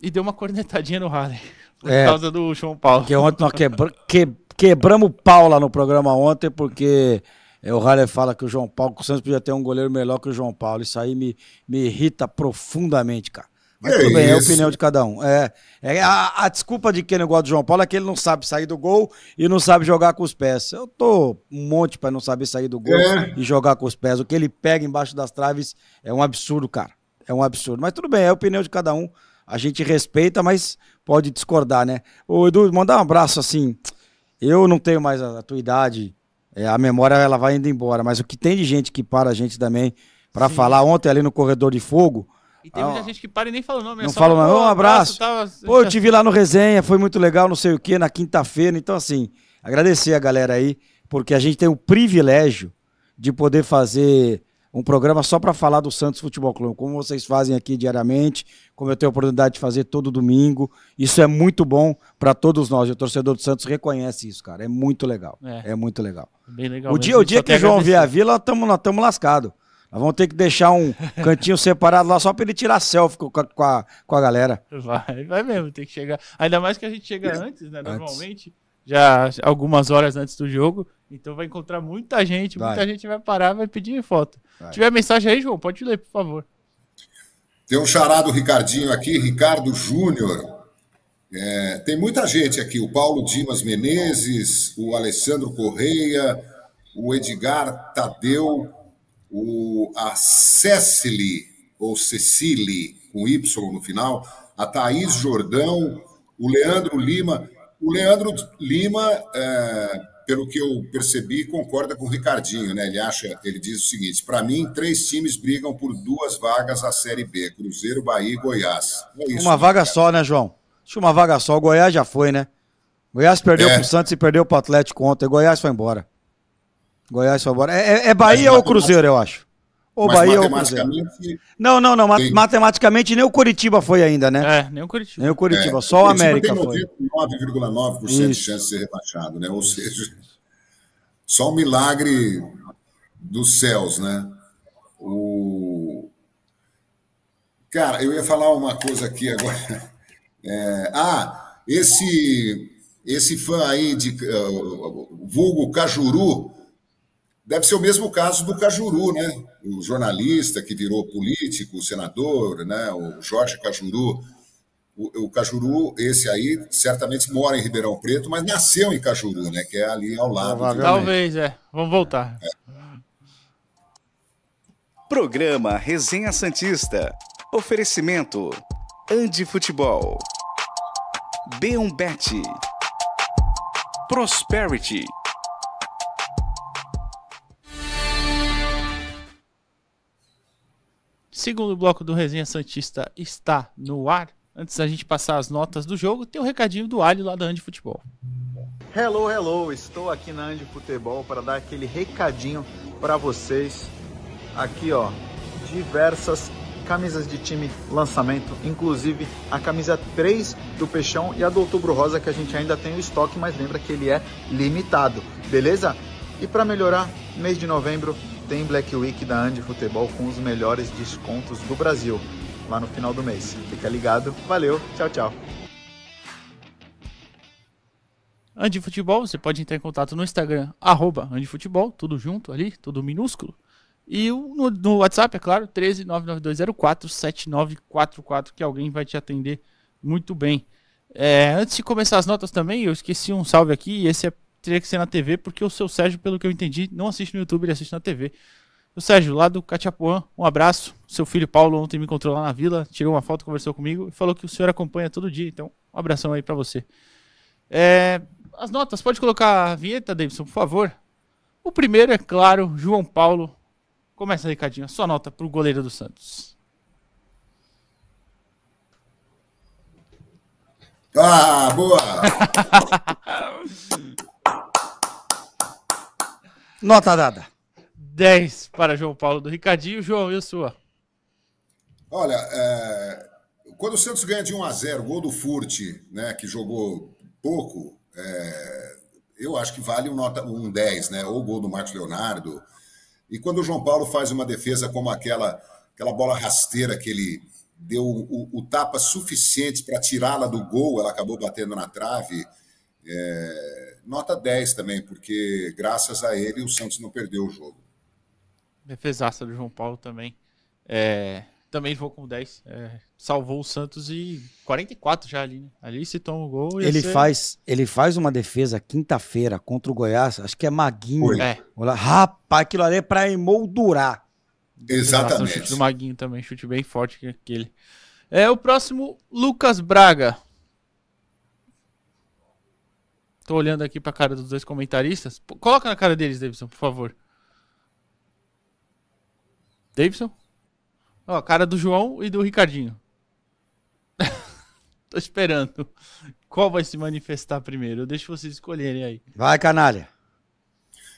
E deu uma cornetadinha no Harley. Por É. causa do João Paulo. Porque ontem nós quebra- que- quebramos o pau lá no programa ontem, porque é, o Haller fala que o João Paulo, que o Santos podia ter um goleiro melhor que o João Paulo. Isso aí me, me irrita profundamente, cara. Mas tudo bem, é a opinião de cada um. É, é a, a desculpa de quem não gosta do João Paulo é que ele não sabe sair do gol e não sabe jogar com os pés. Eu tô um monte pra não saber sair do gol É. e jogar com os pés. O que ele pega embaixo das traves é um absurdo, cara. É um absurdo. Mas tudo bem, é a opinião de cada um. A gente respeita, mas pode discordar, né? Ô, Edu, mandar um abraço assim. Eu não tenho mais a, a tua idade, é, a memória ela vai indo embora, mas o que tem de gente que para a gente também pra Sim. falar ontem ali no corredor de fogo, E tem muita gente que para e nem fala o nome. é Não só, fala o nome. "Pô, Um abraço." tava- Pô, eu te vi lá no resenha, foi muito legal, não sei o que, na quinta-feira. Então, assim, agradecer a galera aí, porque a gente tem o privilégio de poder fazer um programa só para falar do Santos Futebol Clube, como vocês fazem aqui diariamente, como eu tenho a oportunidade de fazer todo domingo. Isso é muito bom para todos nós. E o torcedor do Santos reconhece isso, cara. É muito legal. É. É, muito legal. Bem legal. O dia, o dia que o João vier a agradecer. vila, tamo, nós estamos lascados. Nós vamos ter que deixar um cantinho separado lá só para ele tirar selfie com, a- com a, com a galera. Vai, vai mesmo, tem que chegar. Ainda mais que a gente chega antes, né? Normalmente, já algumas horas antes do jogo. Então vai encontrar muita gente, Vai. muita gente vai parar, vai pedir foto. Vai. Se tiver mensagem aí, João, pode ler, por favor. Tem um chará do Ricardinho aqui, Ricardo Júnior. É, tem muita gente aqui, o Paulo Dimas Menezes, o Alessandro Correia, o Edgar Tadeu, o, a Cecily, ou Cecily, com Y no final, a Thaís Jordão, o Leandro Lima. O Leandro Lima, é, pelo que eu percebi, concorda com o Ricardinho, né? Ele acha, ele diz o seguinte: para mim, três times brigam por duas vagas à Série B: Cruzeiro, Bahia e Goiás. É isso, Uma vaga só, né, João? Acho uma vaga só. O Goiás já foi, né? Goiás perdeu É. pro Santos e perdeu pro Atlético ontem. Goiás foi embora. Goiás foi embora. É, é- é Bahia ou Cruzeiro, eu acho. Ou Mas Bahia ou Cruzeiro. matematicamente, Não, não, não. Sim. Matematicamente nem o Curitiba foi ainda, né? É, nem o Curitiba. Nem o Curitiba, É, só o Curitiba América tem foi. 99,9% de chance de ser rebaixado, né? Ou seja, só um milagre dos céus, né? O... Cara, eu ia falar uma coisa aqui agora. É, ah, esse esse fã aí de uh, vulgo Cajuru deve ser o mesmo caso do Cajuru, né? O jornalista que virou político, senador, né? O Jorge Cajuru. O, o Cajuru, esse aí, certamente mora em Ribeirão Preto, mas nasceu em Cajuru, né? Que é ali ao lado. Talvez, é. Vamos voltar. Programa Resenha Santista. Oferecimento. Andi Futebol. B1Bet. Prosperity. Segundo bloco do Resenha Santista está no ar. Antes da gente passar as notas do jogo, tem o recadinho do Alho lá da Andi Futebol. Hello, hello! Estou aqui na Andi Futebol para dar aquele recadinho para vocês. Aqui, ó, diversas camisas de time lançamento, inclusive a camisa 3 do Peixão e a do Outubro Rosa que a gente ainda tem o estoque, mas lembra que ele é limitado, beleza? E para melhorar, mês de novembro tem Black Week da Andi Futebol com os melhores descontos do Brasil lá no final do mês. Fica ligado, valeu, tchau, tchau. Andi Futebol, você pode entrar em contato no Instagram, arroba Futebol, tudo junto ali, tudo minúsculo. E no, no WhatsApp, é claro, 13 99204 7944, que alguém vai te atender muito bem. É, antes de começar as notas também, eu esqueci um salve aqui, esse é, teria que ser na TV, porque o seu Sérgio, pelo que eu entendi, não assiste no YouTube, ele assiste na TV. O Sérgio, lá do Cachapuã, um abraço. Seu filho Paulo ontem me encontrou lá na vila, tirou uma foto, conversou comigo e falou que o senhor acompanha todo dia, então um abração aí pra você. É, as notas, pode colocar a vinheta, Davidson, por favor. O primeiro é claro, João Paulo. Começa, Ricardinho, a sua nota pro goleiro do Santos. Ah, boa! Nota dada. 10 para João Paulo do Ricardinho. João, e a sua? Olha, é, quando o Santos ganha de 1 a 0 gol do Furt, né, que jogou pouco, é, eu acho que vale um, nota, um 10, né? Ou o gol do Marcos Leonardo. E quando o João Paulo faz uma defesa como aquela, aquela bola rasteira que ele deu o, o tapa suficiente para tirá-la do gol, ela acabou batendo na trave. É, nota 10 também, porque graças a ele o Santos não perdeu o jogo. Defesaça do João Paulo também. É, também vou com 10. É, salvou o Santos e 44 já ali. Né? Ali se toma o gol. Ele, ser... faz, ele faz uma defesa quinta-feira contra o Goiás, acho que é Maguinho. É. Rapaz, aquilo ali é pra emoldurar. Exatamente. Chute do Maguinho também, chute bem forte que aquele. É o próximo, Lucas Braga. Tô olhando aqui pra cara dos dois comentaristas. Coloca na cara deles, Davidson, por favor. Davidson? Ó, a cara do João e do Ricardinho. Tô esperando. Qual vai se manifestar primeiro? Eu deixo vocês escolherem aí. Vai, canalha.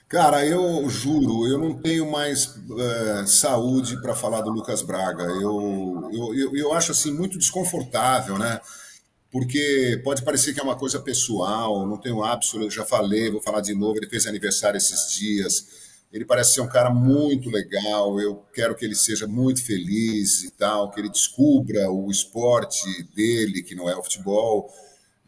Cara, eu juro, eu não tenho mais é, saúde para falar do Lucas Braga. Eu, eu, eu, eu, acho assim muito desconfortável, né? Porque pode parecer que é uma coisa pessoal, não tenho eu já falei, vou falar de novo. Ele fez aniversário esses dias. Ele parece ser um cara muito legal. Eu quero que ele seja muito feliz e tal, que ele descubra o esporte dele, que não é o futebol.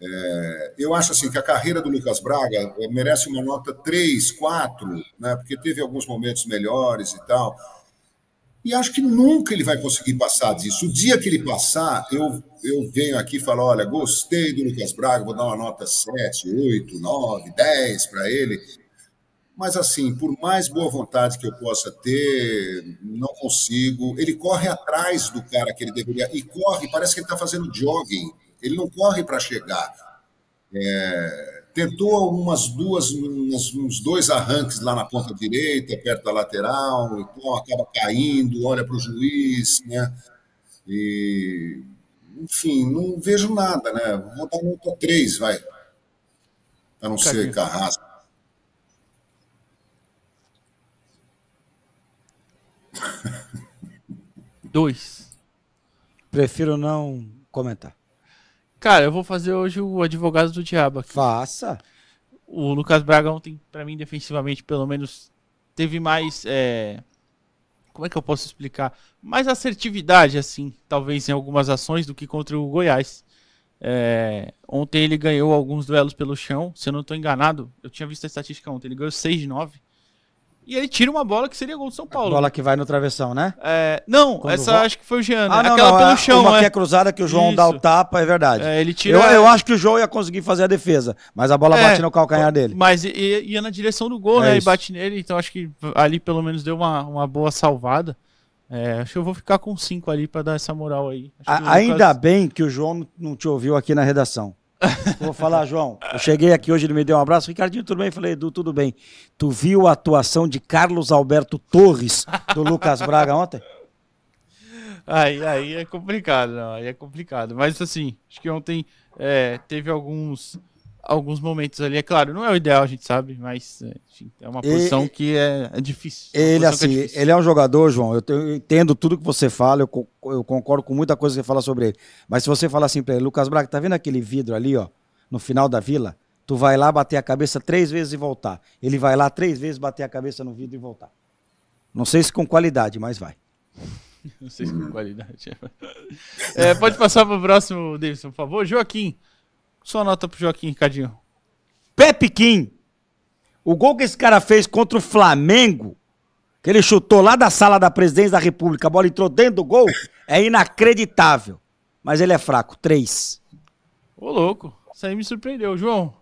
É, eu acho assim que a carreira do Lucas Braga é, merece uma nota 3, 4, né, porque teve alguns momentos melhores e tal. E acho que nunca ele vai conseguir passar disso. O dia que ele passar, eu, eu venho aqui e falo: olha, gostei do Lucas Braga, vou dar uma nota 7, 8, 9, 10 para ele. Mas, assim, por mais boa vontade que eu possa ter, não consigo. Ele corre atrás do cara que ele deveria. E corre, parece que ele está fazendo jogging ele não corre para chegar. É, tentou umas duas, uns, uns, dois arranques lá na ponta direita, perto da lateral, então acaba caindo, olha para o juiz, né? E, enfim, não vejo nada, né? Vou dar nota 3, vai. A não ser carrasco. Dois. Prefiro não comentar. Cara, eu vou fazer hoje o advogado do diabo aqui. Faça. O Lucas Braga ontem, para mim, defensivamente, pelo menos, teve mais. É... Como é que eu posso explicar? Mais assertividade, assim, talvez em algumas ações do que contra o Goiás. É... Ontem ele ganhou alguns duelos pelo chão, se eu não estou enganado. Eu tinha visto a estatística ontem, ele ganhou 6 de 9. E ele tira uma bola que seria gol do São Paulo. A bola que vai no travessão, né? É, não, Quando essa acho que foi o Jean. Ah, não, Aquela não, pelo é, chão, Uma é. que é cruzada que o João Isso. dá o tapa, é verdade. É, ele tira... eu, eu acho que o João ia conseguir fazer a defesa, mas a bola é, bate no calcanhar dele. Mas ia na direção do gol, é né? Isso. E bate nele, então acho que ali pelo menos deu uma, uma boa salvada. É, acho que eu vou ficar com 5 ali para dar essa moral aí. A, ainda Lucas... bem que o João não te ouviu aqui na redação. Vou falar, João. Eu cheguei aqui hoje, ele me deu um abraço. Ricardinho, tudo bem? Falei, Edu, tudo bem. Tu viu a atuação de Carlos Alberto Torres do Lucas Braga ontem? Aí, aí é complicado, não, aí é complicado. Mas assim, acho que ontem é, teve alguns alguns momentos ali. É claro, não é o ideal, a gente sabe, mas enfim, é uma posição e, que é, é difícil. Ele, é assim, é difícil. ele é um jogador, João. Eu, eu, entendo tudo que você fala, eu, eu concordo com muita coisa que você fala sobre ele. Mas se você falar assim para ele, Lucas Braga, tá vendo aquele vidro ali, ó, no final da vila? Tu vai lá bater a cabeça três vezes e voltar. Ele vai lá três vezes bater a cabeça no vidro e voltar. Não sei se com qualidade, mas vai. Não sei se com qualidade. É, pode passar para o próximo, Davidson, por favor. Joaquim. Sua nota pro Joaquim, Ricardinho. Pepe Kim. O gol que esse cara fez contra o Flamengo, que ele chutou lá da sala da presidência da República, a bola entrou dentro do gol, é inacreditável. Mas ele é fraco. Três. Ô, louco. Isso aí me surpreendeu, João.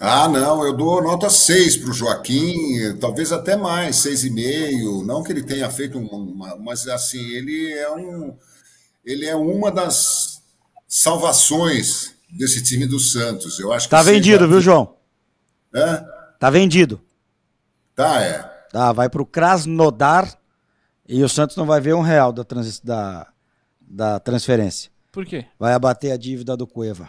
Ah, não, eu dou nota 6 para o Joaquim, talvez até mais, 6,5. Não que ele tenha feito uma, mas assim, ele é um. Ele é uma das salvações desse time do Santos. Eu acho tá vendido, viu, João? É? Tá vendido. Tá, é. Tá, vai pro Krasnodar e o Santos não vai ver um real da, trans, da, da transferência. Por quê? Vai abater a dívida do Cueva.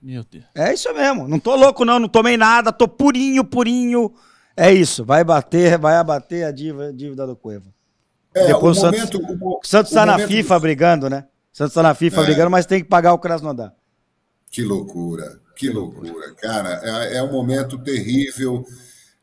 Meu Deus. É isso mesmo. Não tô louco, não. Não tomei nada. Tô purinho, purinho. É isso. Vai bater, vai abater a dívida, dívida do Cueva. É, Depois o, o Santos, momento, o, o Santos tá na FIFA do... brigando, né? Santos está na FIFA é. brigando, mas tem que pagar o Krasnodar. Que loucura, que loucura. Cara, é, é um momento terrível.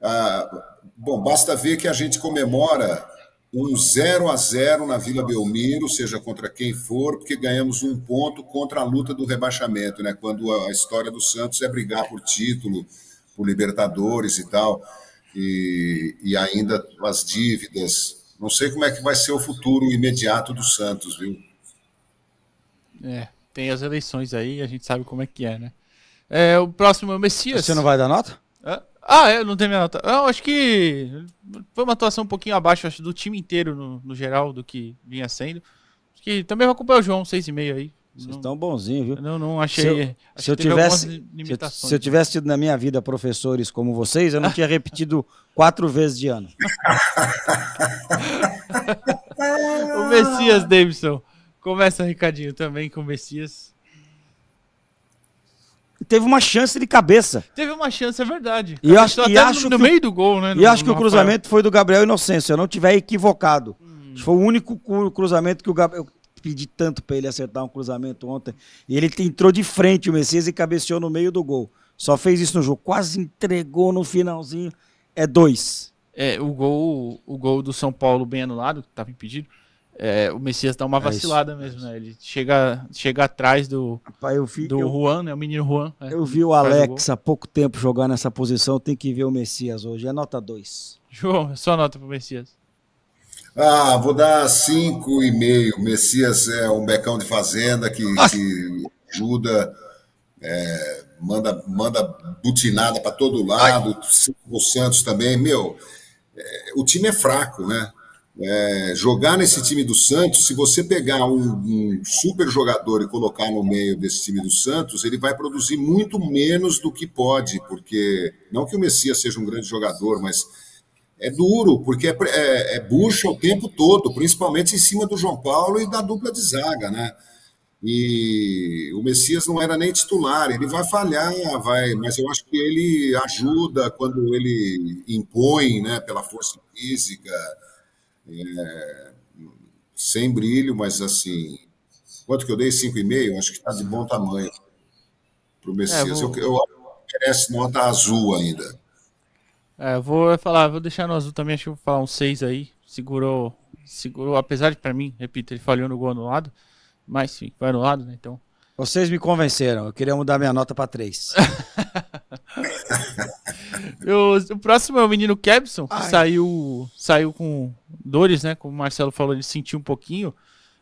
Ah, bom, basta ver que a gente comemora um 0 a 0 na Vila Belmiro, seja contra quem for, porque ganhamos um ponto contra a luta do rebaixamento, né? Quando a história do Santos é brigar por título, por Libertadores e tal, e, e ainda as dívidas. Não sei como é que vai ser o futuro imediato do Santos, viu? É, tem as eleições aí, a gente sabe como é que é, né? É, o próximo é o Messias. Você não vai dar nota? Ah, é, não tem minha nota. Eu acho que foi uma atuação um pouquinho abaixo acho, do time inteiro, no, no geral, do que vinha sendo. Acho que também vai acompanhar o João, 6,5 aí. Vocês estão bonzinhos, viu? Não, não achei. Se eu, se eu tivesse, se eu, se eu tivesse tido na minha vida professores como vocês, eu não tinha repetido quatro vezes de ano. o Messias Davidson. Começa recadinho também com o Messias teve uma chance de cabeça. Teve uma chance, é verdade. E, acho, e acho no, que, meio do gol, né? E acho que o cruzamento foi do Gabriel Inocêncio, se eu não tiver equivocado. Hum. Foi o único cruzamento que o Gabriel. Eu pedi tanto para ele acertar um cruzamento ontem. E ele entrou de frente o Messias e cabeceou no meio do gol. Só fez isso no jogo. Quase entregou no finalzinho. É dois. É, o gol, o gol do São Paulo bem anulado, que estava impedido é, o Messias dá uma é vacilada é mesmo, né? Ele chega, chega atrás do, Rapaz, eu vi, do eu, Juan, né? O menino Juan. É, eu vi o Alex o há pouco tempo jogar nessa posição, tem que ver o Messias hoje. É nota 2. João, só nota pro Messias. Ah, vou dar 5,5. Messias é um becão de fazenda que, que ajuda, é, manda, manda butinada para todo lado. Ai. O Santos também. Meu, é, o time é fraco, né? É, jogar nesse time do Santos, se você pegar um, um, super jogador e colocar no meio desse time do Santos, ele vai produzir muito menos do que pode, porque não que o Messias seja um grande jogador, mas é duro, porque é, é, é bucha o tempo todo, principalmente em cima do João Paulo e da dupla de zaga, né? E o Messias não era nem titular, ele vai falhar, vai, mas eu acho que ele ajuda quando ele impõe, né, pela força física é, sem brilho, mas assim. Quanto que eu dei? 5,5? Acho que está de bom tamanho para o Messias. É, vou... Eu, eu merece nota azul ainda. É, vou falar, vou deixar no azul também, acho que vou falar um 6 aí. Segurou, segurou, apesar de para mim, repito, ele falhou no gol anulado, mas sim, foi anulado, né? Então. Vocês me convenceram, eu queria mudar minha nota para 3. o, o, próximo é o menino Kebson, que saiu, saiu com dores, né? Como o Marcelo falou, ele sentiu um pouquinho.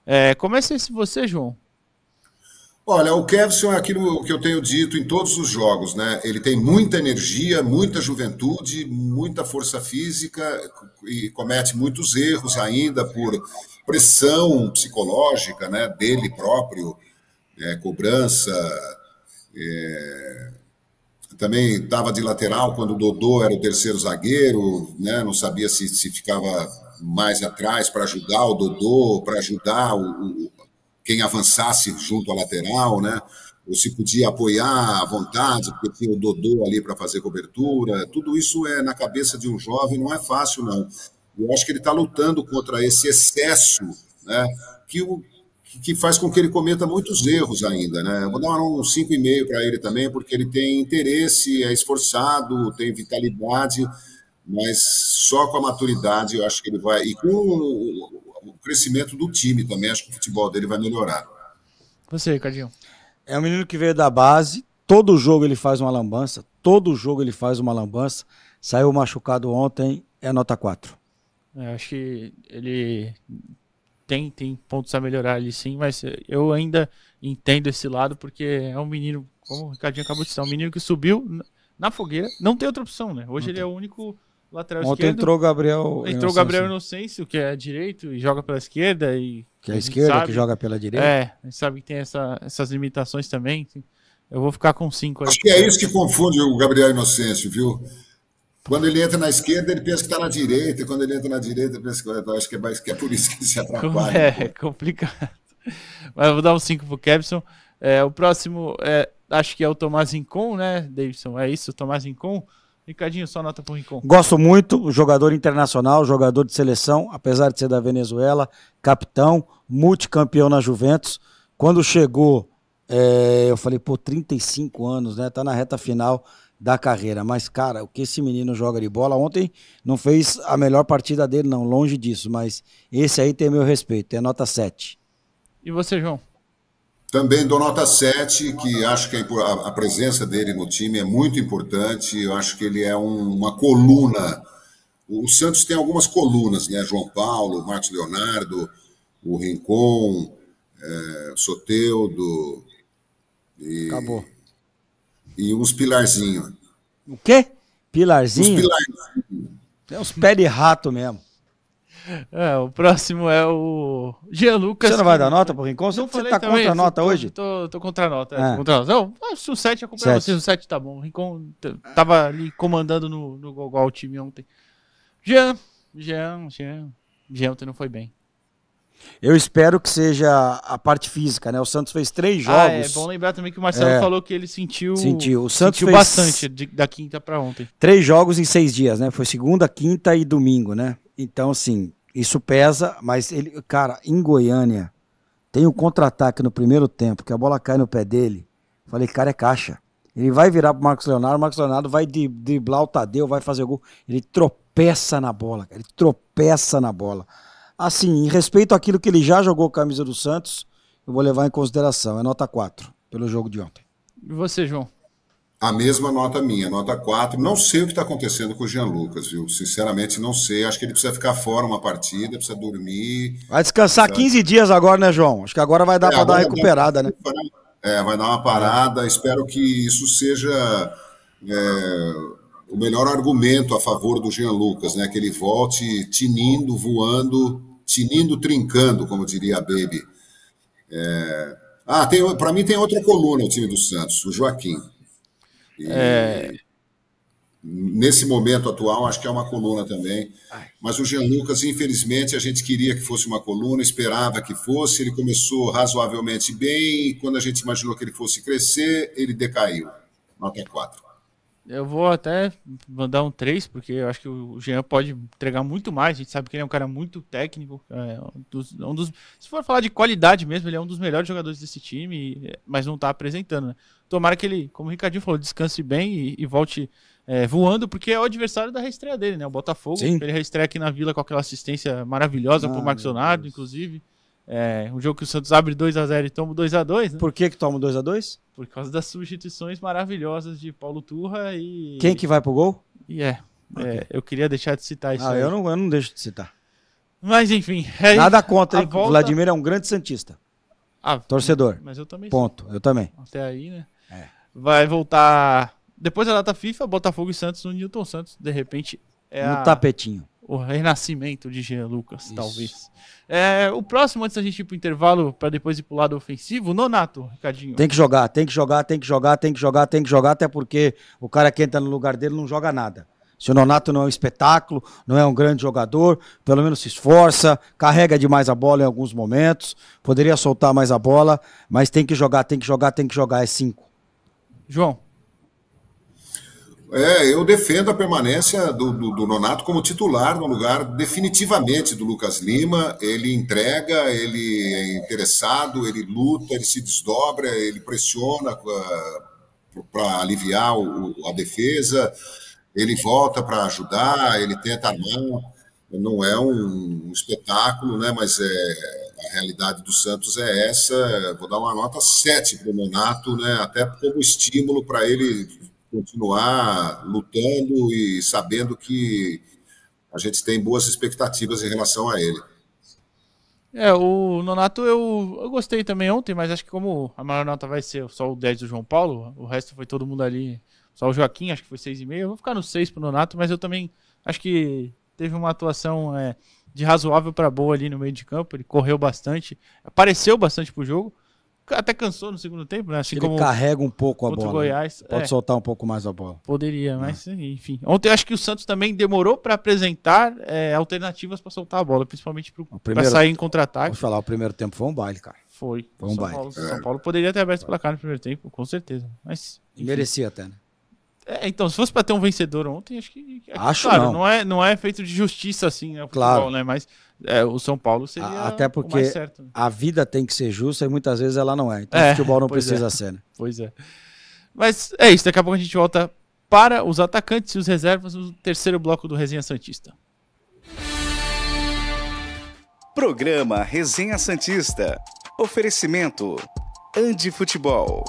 É, começa esse você, João. Olha, o Kevson é aquilo que eu tenho dito em todos os jogos, né? Ele tem muita energia, muita juventude, muita força física e comete muitos erros ainda por pressão psicológica, né? Dele próprio, é, cobrança. É, também estava de lateral quando o Dodô era o terceiro zagueiro, né? não sabia se, se ficava mais atrás para ajudar o Dodô, para ajudar o, o, quem avançasse junto à lateral, né? ou se podia apoiar à vontade, porque tinha o Dodô ali para fazer cobertura. Tudo isso é na cabeça de um jovem, não é fácil, não. Eu acho que ele está lutando contra esse excesso né? que o, que faz com que ele cometa muitos erros ainda, né? Eu vou dar um 5,5 para ele também, porque ele tem interesse, é esforçado, tem vitalidade, mas só com a maturidade eu acho que ele vai. E com o crescimento do time também, acho que o futebol dele vai melhorar. Você, Ricardinho. É um menino que veio da base, todo jogo ele faz uma lambança, todo jogo ele faz uma lambança. Saiu machucado ontem, é nota 4. É, acho que ele tem, tem pontos a melhorar ali sim, mas eu ainda entendo esse lado porque é um menino, como o Ricardinho acabou de citar, um menino que subiu na fogueira, não tem outra opção, né? Hoje ele é o único lateral Ontem esquerdo. entrou o Gabriel Entrou o Gabriel Inocêncio, que é direito e joga pela esquerda e que é a esquerda sabe, que joga pela direita. É, a gente sabe que tem essa, essas limitações também. Eu vou ficar com cinco aí. Acho que é isso que confunde o Gabriel Inocêncio, viu? Quando ele entra na esquerda, ele pensa que está na direita, e quando ele entra na direita, ele pensa que eu acho que é, mais, que é por isso que ele se atrapalha. É, é complicado. Mas eu vou dar um 5 pro Kevson. É, o próximo, é, acho que é o Tomás Rincon, né, Davidson? É isso, Tomás Rincon. Ricardinho, só nota pro Rincon. Gosto muito, jogador internacional, jogador de seleção, apesar de ser da Venezuela, capitão, multicampeão na Juventus. Quando chegou, é, eu falei, pô, 35 anos, né? Tá na reta final da carreira. Mas, cara, o que esse menino joga de bola, ontem não fez a melhor partida dele, não, longe disso. Mas esse aí tem meu respeito, é nota 7. E você, João? Também dou nota 7, que acho que a presença dele no time é muito importante. Eu acho que ele é um, uma coluna. O Santos tem algumas colunas, né? João Paulo, Marcos Leonardo, o Rincon, é, Soteudo. E, Acabou. E uns pilarzinhos. O quê? Pilarzinho? Os pilarzinhos. É uns pés de rato mesmo. É, o próximo é o Jean Lucas. Você não vai dar nota pro Rincon? Você, você tá também, contra a nota tô, hoje? Tô, tô contra a nota. É. Contra a nota. Não, se o 7 acompanha vocês, o 7 tá bom. O Rincon tava ali comandando no, no Gogol o time ontem. Jean, Jean, Jean. Jean ontem não foi bem. Eu espero que seja a parte física, né? O Santos fez três jogos. Ah, é bom lembrar também que o Marcelo é, falou que ele sentiu, sentiu. O Santos sentiu bastante de, da quinta para ontem. Três jogos em seis dias, né? Foi segunda, quinta e domingo, né? Então, assim, isso pesa, mas ele, cara, em Goiânia, tem um contra-ataque no primeiro tempo, que a bola cai no pé dele. Falei, cara, é caixa. Ele vai virar pro Marcos Leonardo, o Marcos Leonardo vai driblar o Tadeu, vai fazer gol. Ele tropeça na bola, cara. Ele tropeça na bola. Assim, em respeito àquilo que ele já jogou com a camisa do Santos, eu vou levar em consideração. É nota 4 pelo jogo de ontem. E você, João? A mesma nota minha, nota 4. Não sei o que está acontecendo com o Jean Lucas, viu? Sinceramente, não sei. Acho que ele precisa ficar fora uma partida, precisa dormir. Vai descansar precisa... 15 dias agora, né, João? Acho que agora vai dar é, para dar uma recuperada, né? É, vai dar uma parada. Espero que isso seja é, o melhor argumento a favor do Jean Lucas, né? Que ele volte tinindo, voando, tinindo, trincando, como diria a Baby. É... Ah, para mim tem outra coluna o time do Santos, o Joaquim. É... Nesse momento atual, acho que é uma coluna também. Mas o Jean Lucas, infelizmente, a gente queria que fosse uma coluna, esperava que fosse. Ele começou razoavelmente bem, e quando a gente imaginou que ele fosse crescer, ele decaiu. Nota 4. Eu vou até mandar um 3, porque eu acho que o Jean pode entregar muito mais. A gente sabe que ele é um cara muito técnico. É um dos, um dos, se for falar de qualidade mesmo, ele é um dos melhores jogadores desse time, mas não está apresentando. Né? Tomara que ele, como o Ricardinho falou, descanse bem e, e volte é, voando, porque é o adversário da reestreia dele, né? O Botafogo. Sim. Ele reestreia aqui na Vila com aquela assistência maravilhosa ah, pro Marcos Leonardo, inclusive. É, um jogo que o Santos abre 2 a 0 e toma 2 a 2 né? Por que que toma 2 a 2 Por causa das substituições maravilhosas de Paulo Turra e... Quem que vai pro gol? E é, okay. é eu queria deixar de citar isso Ah, aí. eu não, eu não deixo de citar. Mas enfim... É Nada contra, hein? Volta... Vladimir é um grande santista. Ah, Torcedor. Mas eu também Ponto, sou. eu também. Até aí, né? É. Vai voltar... Depois da data FIFA, Botafogo e Santos no Newton Santos. De repente, é no a... tapetinho o renascimento de Jean Lucas, Isso. talvez. É, o próximo, antes da gente ir pro intervalo, para depois ir pro lado ofensivo, Nonato, Ricardinho. Tem que jogar, tem que jogar, tem que jogar, tem que jogar, tem que jogar, até porque o cara que entra no lugar dele não joga nada. Se o Nonato não é um espetáculo, não é um grande jogador, pelo menos se esforça, carrega demais a bola em alguns momentos, poderia soltar mais a bola, mas tem que jogar, tem que jogar, tem que jogar, é cinco. João. É, eu defendo a permanência do, do, do, Nonato como titular no lugar definitivamente do Lucas Lima. Ele entrega, ele é interessado, ele luta, ele se desdobra, ele pressiona para aliviar o, a defesa, ele volta para ajudar, ele tenta armar. Não é um, espetáculo, né? mas é, a realidade do Santos é essa. Vou dar uma nota 7 para o Nonato, né? até como estímulo para ele continuar lutando e sabendo que a gente tem boas expectativas em relação a ele. É, o Nonato eu, eu gostei também ontem, mas acho que como a maior nota vai ser só o 10 do João Paulo, o resto foi todo mundo ali, só o Joaquim, acho que foi 6,5. Eu vou ficar no 6 pro Nonato, mas eu também acho que teve uma atuação é, de razoável para boa ali no meio de campo, ele correu bastante, apareceu bastante pro jogo até cansou no segundo tempo, né? Assim ele como carrega um pouco a bola. Né? Goiás. Pode é, soltar um pouco mais a bola. Poderia, mas é. enfim. Ontem eu acho que o Santos também demorou para apresentar é, alternativas para soltar a bola, principalmente para sair em contra-ataque. Vou falar, o primeiro tempo foi um baile, cara. Foi. Foi um São baile. Paulo, São Paulo poderia ter aberto o placar no primeiro tempo, com certeza. Mas, enfim. Merecia até, né? É, então, se fosse para ter um vencedor ontem, acho que. Acho claro, não. não é, não é feito de justiça assim, né? O claro. Futebol, né? Mas é, o São Paulo seria Até porque certo, a vida tem que ser justa e muitas vezes ela não é. Então é, o futebol não precisa é. ser. Né? Pois é. Mas é isso, daqui a pouco a gente volta para os atacantes e os reservas no terceiro bloco do Resenha Santista. Programa Resenha Santista. Oferecimento: Andi Futebol.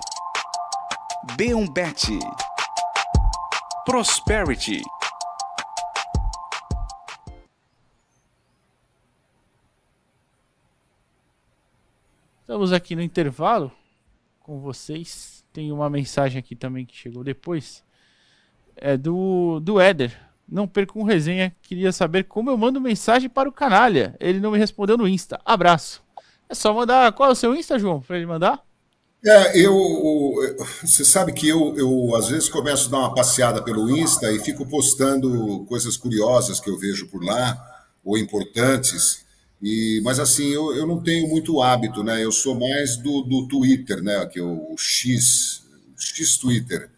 B1Bet. Prosperity. Estamos aqui no intervalo com vocês. Tem uma mensagem aqui também que chegou depois. É do, do Éder. Não perca um resenha. Queria saber como eu mando mensagem para o canalha. Ele não me respondeu no Insta. Abraço. É só mandar. Qual é o seu Insta, João? Para ele mandar? É, eu. Você sabe que eu, eu às vezes começo a dar uma passeada pelo Insta e fico postando coisas curiosas que eu vejo por lá, ou importantes. E, mas assim, eu, eu não tenho muito hábito, né? Eu sou mais do, do Twitter, né? Que é o X, X Twitter.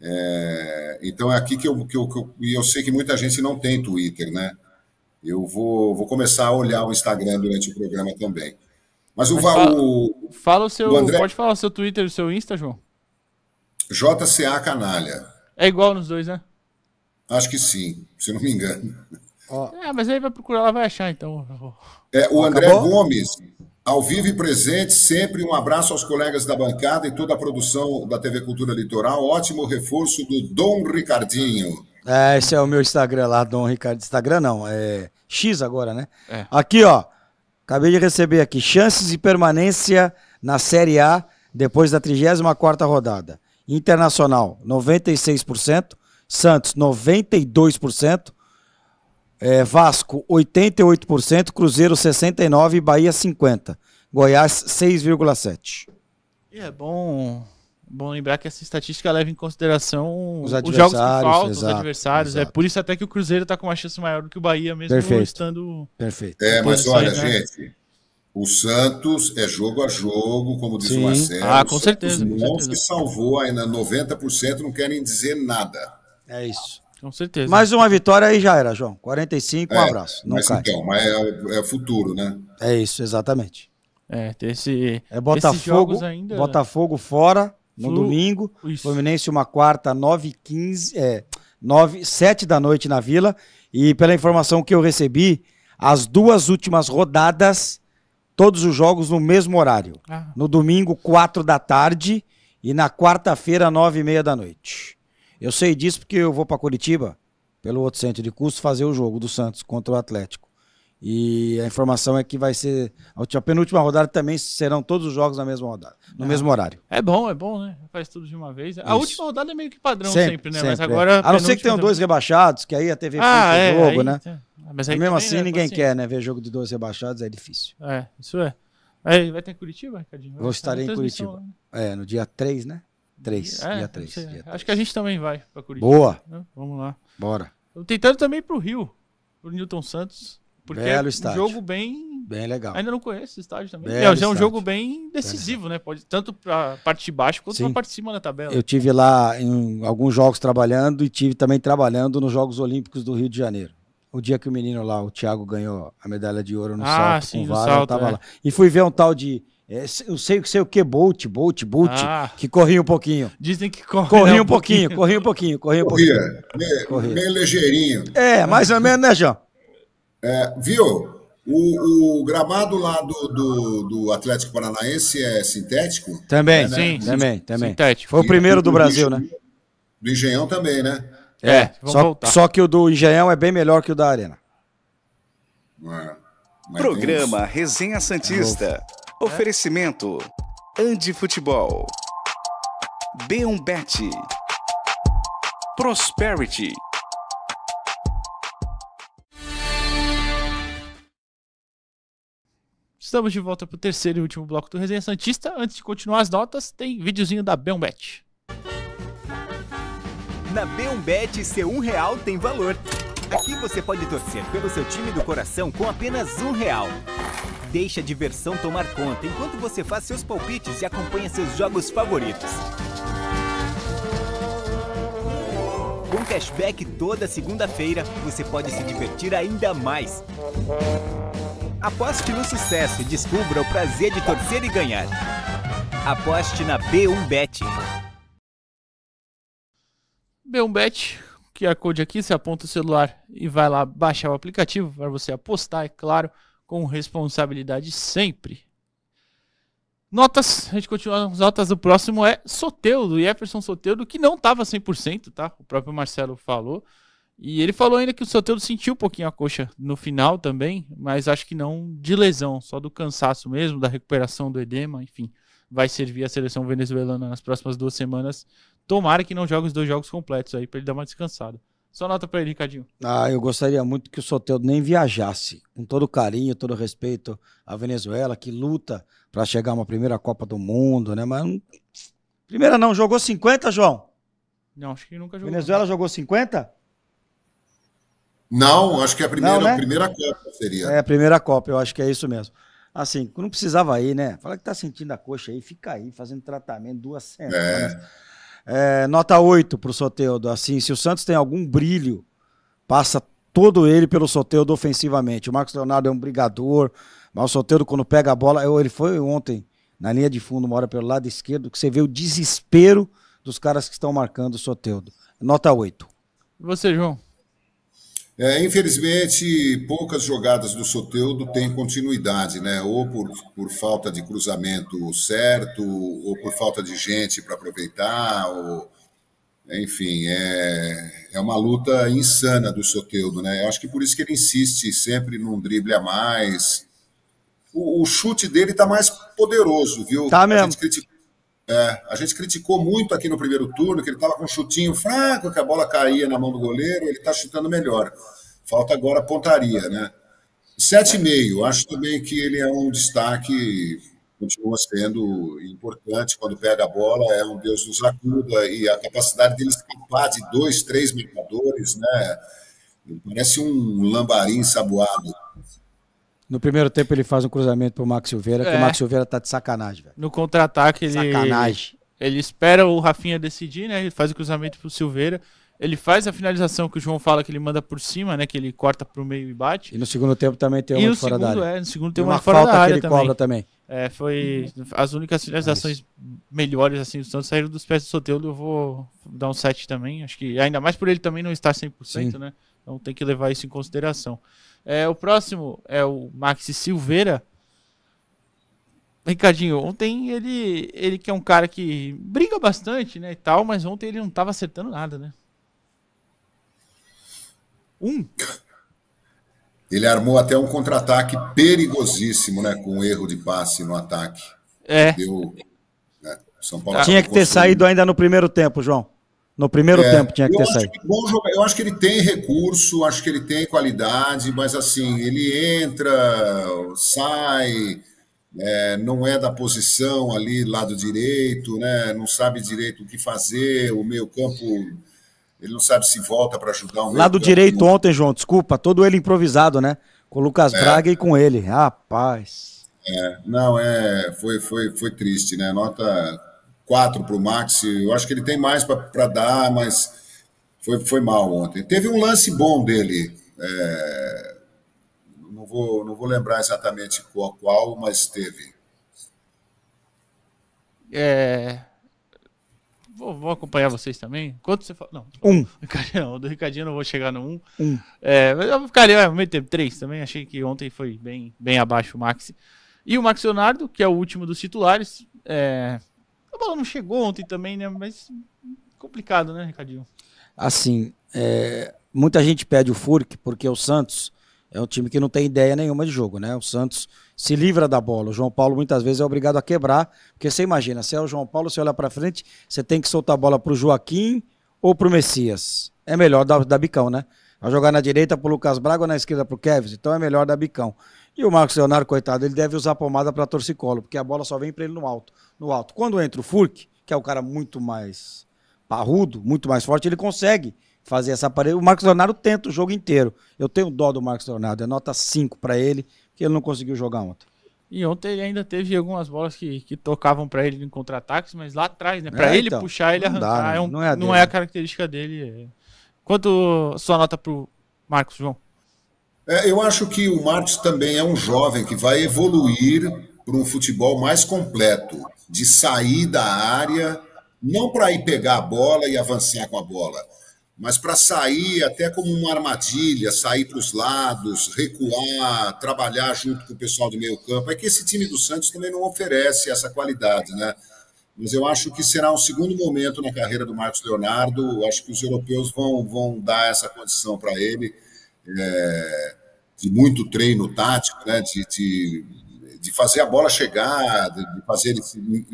É, então é aqui que eu, que eu, que eu. E eu sei que muita gente não tem Twitter, né? Eu vou, vou começar a olhar o Instagram durante o programa também. Mas o, Mas va- fala- o Fala o seu. o André- Pode falar o seu Twitter e o seu Insta, João? JCA Canalha, É igual nos dois, né? acho que sim, se eu não me engano. É, mas aí vai procurar lá, vai achar, então. É, o André Acabou? Gomes, ao vivo e presente, sempre um abraço aos colegas da bancada e toda a produção da TV Cultura Litoral. Ótimo reforço do Dom Ricardinho. É, esse é o meu Instagram lá, Dom Ricardo. Instagram não, é X agora, né? É. Aqui, ó. Acabei de receber aqui. Chances de permanência na Série A depois da 34ª rodada. Internacional, 96%. Santos, 92%. É, Vasco, 88%. Cruzeiro, 69%. E Bahia, 50%. Goiás, 6,7%. E é bom, bom lembrar que essa estatística leva em consideração Os os, jogos que adversários, faltam, os exato, adversários. É exato. por isso até que o Cruzeiro tá com uma chance maior do que o Bahia, mesmo Perfeito. estando. Perfeito. É, mas olha, né? gente, o Santos é jogo a jogo, como diz Sim. o Marcelo. Ah, com certeza, com Não certeza. se salvou ainda, 90% não querem dizer nada. É isso. Com certeza. Mais uma vitória aí já era, João. 45, um É, abraço. Não mas cai. então, mas é, é futuro, né? É isso, exatamente. É, tem esse. É Botafogo, ainda. Botafogo fora no Flu- domingo. Isso. Fluminense uma quarta, 9 h 15 é, 9, 7 da noite na Vila. E pela informação que eu recebi, as duas últimas rodadas, todos os jogos no mesmo horário. Ah, No domingo, 4 da tarde e na quarta-feira, 9 e meia da noite. Eu sei disso porque eu vou para Curitiba, pelo outro centro de custo, fazer o jogo do Santos contra o Atlético. E a informação é que vai ser. A última- a penúltima rodada também serão todos os jogos na mesma rodada, no mesmo horário. é bom, é bom, né? Faz tudo de uma vez. A Isso. última rodada é meio que padrão sempre, né? Mas sempre, agora. é. A não ser que tenham dois rebaixados, que aí a TV Ah, puxa é. o jogo, aí- né? ah, Mas E aí mesmo também, assim né, ninguém assim, quer, né? Ver jogo de dois rebaixados é difícil. É, isso é. Aí, vai ter em Curitiba, Ricardinho? Vou estar em Curitiba. né? É, no dia 3, né? 3. É, dia 3. não sei. dia Acho 3. que a gente também vai pra Curitiba. Boa, né? Vamos lá. bora. Tô tentando também ir pro Rio, pro Newton Santos. Porque Belo é um estádio. jogo bem. Bem legal. Ainda não conheço esse estádio também. Belo É, é um estádio. jogo bem decisivo, né? Pode, tanto pra parte de baixo quanto Sim. pra parte de cima da tabela. Eu tive lá em alguns jogos trabalhando e tive também trabalhando nos Jogos Olímpicos do Rio de Janeiro. O dia que o menino lá, o Thiago, ganhou a medalha de ouro no Ah, salto sim, com eu salto, tava é. lá. E fui ver um tal de, é, eu sei, sei o que, Bolt, Bolt, Bolt, Ah. que corria um pouquinho. Dizem que corre, Corria né, um pouquinho, corria um pouquinho, corria um pouquinho. Corria, meio, Corria. meio ligeirinho. É, mais ou menos, né, João? É, viu? O, o gramado lá do, do, do Atlético Paranaense é sintético? Também, Sim, também, também. Sintético. Foi o primeiro do E Brasil, né? Do Engenhão também, né? É, vamos só, voltar. só que o do Engenhão é bem melhor que o da Arena. É. Programa Resenha Santista. Oferecimento: Andi Futebol. B1Bet. Prosperity. Estamos de volta pro terceiro e último bloco do Resenha Santista. Antes de continuar as notas, tem videozinho da Belmbet. Na B1Bet, seu um real tem valor. Aqui você pode torcer pelo seu time do coração com apenas um real. Deixe a diversão tomar conta enquanto você faz seus palpites e acompanha seus jogos favoritos. Com cashback toda segunda-feira, você pode se divertir ainda mais. Aposte no sucesso e descubra o prazer de torcer e ganhar. Aposte na B1Bet. Bet, que é code aqui, você aponta o celular e vai lá baixar o aplicativo para você apostar, é claro, com responsabilidade sempre. Notas, a gente continua as notas do próximo é Soteudo, Jefferson Soteudo, que não estava 100%, tá? O próprio Marcelo falou. E ele falou ainda que o Soteudo sentiu um pouquinho a coxa no final também, mas acho que não de lesão, só do cansaço mesmo, da recuperação do edema, enfim. Vai servir a seleção venezuelana nas próximas duas semanas. Tomara que não jogue os dois jogos completos aí, para ele dar uma descansada. Só nota para ele, Ricardinho. Ah, eu gostaria muito que o Soteldo nem viajasse. Com todo carinho, todo respeito à Venezuela, que luta para chegar a uma primeira Copa do Mundo, né? Mas. Primeira não, jogou 50, João? Não, acho que nunca jogou. Venezuela jogou 50? Não, acho que é a primeira, Não, né? a primeira Copa seria. É, a primeira Copa, eu acho que é isso mesmo. Assim, não precisava ir, né? Fala que tá sentindo a coxa aí, fica aí, fazendo tratamento duas semanas. É, nota 8 pro Soteudo. Assim, se o Santos tem algum brilho, passa todo ele pelo Soteudo ofensivamente. O Marcos Leonardo é um brigador, mas o Soteudo, quando pega a bola, ele foi ontem na linha de fundo, uma hora pelo lado esquerdo, que você vê o desespero dos caras que estão marcando o Soteudo. Nota 8. E você, João? É, infelizmente, poucas jogadas do Soteudo têm continuidade, né? Ou por, por falta de cruzamento certo, ou por falta de gente para aproveitar, ou enfim, é, é uma luta insana do Soteudo, né? Eu acho que por isso que ele insiste sempre num drible a mais. O, o chute dele está mais poderoso, viu? Tá A mesmo. gente criticou- é, a gente criticou muito aqui no primeiro turno que ele estava com um chutinho fraco, que a bola caía na mão do goleiro, ele está chutando melhor. Falta agora a pontaria, né? 7,5. Acho também que ele é um destaque, continua sendo importante quando pega a bola, é um Deus nos acuda, e a capacidade dele escapar de dois, três marcadores, né? Ele parece um lambarim saboado. No primeiro tempo ele faz um cruzamento pro Max Silveira, que É. o Max Silveira tá de sacanagem, velho. No contra-ataque, ele. Sacanagem. Ele espera o Rafinha decidir, né? Ele faz o cruzamento pro Silveira. Ele faz a finalização que o João fala que ele manda por cima, né? Que ele corta pro meio e bate. E no segundo tempo também tem uma fora da segundo, área. é, no segundo Tem uma, uma fora falta da que área ele também. cobra também. É, foi as únicas finalizações melhores assim do Santos saíram dos pés do Soteldo. Eu vou dar um 7 também. Acho que ainda mais por ele também não estar 100%, Sim. né? Então tem que levar isso em consideração. É, o próximo é o Maxi Silveira. Ricardinho, ontem ele, ele que é um cara que briga bastante, né, e tal, mas ontem ele não tava acertando nada, né? Um. Ele armou até um contra-ataque perigosíssimo, né? Com um erro de passe no ataque. É, Deu. né, São Paulo Tinha que ter saído ainda no primeiro tempo, João. No primeiro É, tempo tinha que ter saído. eu acho que ele tem recurso, acho que ele tem qualidade, mas assim, ele entra, sai, é, não é da posição ali, lado direito, né? Não sabe direito o que fazer, o meio campo, ele não sabe se volta para ajudar meio Lado campo. direito ontem, João, desculpa, todo ele improvisado, né? Com o Lucas É. Braga e com ele. Rapaz. Não, é, foi, foi, foi triste, né? Nota 4 para o Max. Eu acho que ele tem mais para dar, mas foi, foi mal ontem. Teve um lance bom dele. é, não, vou, não vou lembrar exatamente qual, qual, mas teve. é... Vou, vou acompanhar vocês também. Quanto você fala? Não, Um. Ricardinho, não, do Ricardinho eu não vou chegar no 1. Um. É, mas eu ficaria é, meio tempo 3 também. Achei que ontem foi bem, bem abaixo o Maxi. E o Max Leonardo, que é o último dos titulares. É... A bola não chegou ontem também, né? Mas complicado, né, Ricardinho? Assim, é, muita gente pede o Furk porque o Santos é um time que não tem ideia nenhuma de jogo, né? O Santos se livra da bola. O João Paulo muitas vezes é obrigado a quebrar, porque você imagina, se é o João Paulo, você olha pra frente, você tem que soltar a bola pro Joaquim ou pro Messias. É melhor dar, dar bicão, né? Vai jogar na direita pro Lucas Braga ou na esquerda pro Kevin, então é melhor dar bicão. E o Marcos Leonardo, coitado, ele deve usar pomada pra torcicolo, porque a bola só vem pra ele no alto. No alto. Quando entra o Furk, que é o cara muito mais parrudo, muito mais forte, ele consegue fazer essa parede. O Marcos Leonardo tenta o jogo inteiro. Eu tenho dó do Marcos Leonardo, é nota 5 pra ele, porque ele não conseguiu jogar ontem. E ontem ele ainda teve algumas bolas que, que tocavam pra ele em contra-ataques, mas lá atrás, né? Pra É, ele então, puxar, ele não dá, arrancar, né? é um- Não é a não é a característica dele. Quanto sua nota pro Marcos, João? É, eu acho que o Marcos também é um jovem que vai evoluir para um futebol mais completo, de sair da área não para ir pegar a bola e avançar com a bola, mas para sair até como uma armadilha, sair para os lados, recuar, trabalhar junto com o pessoal do meio campo. É que esse time do Santos também não oferece essa qualidade, né? Mas eu acho que será um segundo momento na carreira do Marcos Leonardo. Acho que os europeus vão, vão dar essa condição para ele, é, de muito treino tático, né? de, de, de fazer a bola chegar, de fazer ele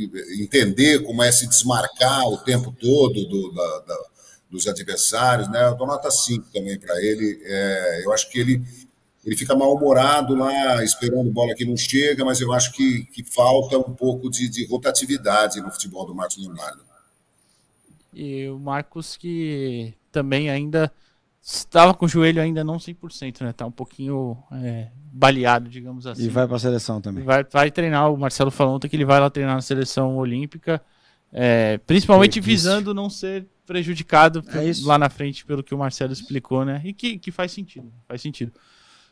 entender como é se desmarcar o tempo todo do, da, da dos adversários, né? Eu dou nota 5 também para ele. É, eu acho que ele, ele fica mal-humorado lá, esperando bola que não chega, mas eu acho que, que falta um pouco de, de rotatividade no futebol do Marcos Leonardo. E o Marcos que também ainda estava com o joelho ainda não 100%, né? Tá um pouquinho é, baleado, digamos assim. E vai para a seleção também. Vai, vai treinar, o Marcelo falou ontem que ele vai lá treinar na seleção olímpica, é, principalmente visando não ser prejudicado é lá na frente pelo que o Marcelo explicou, né? E que, que faz sentido, faz sentido.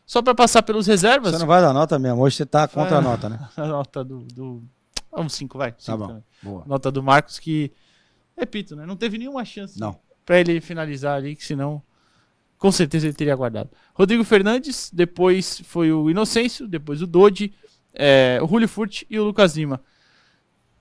Só para passar pelos reservas. Você não vai dar nota mesmo, hoje você tá contra a nota, né? A nota do. do... Vamos, 5, vai. Cinco tá bom. Também. Boa. Nota do Marcos que, repito, né? Não teve nenhuma chance não. para ele finalizar ali, que senão com certeza ele teria guardado. Rodrigo Fernandes, depois foi o Inocêncio, depois o Dodi, é, o Julio Furt e o Lucas Lima.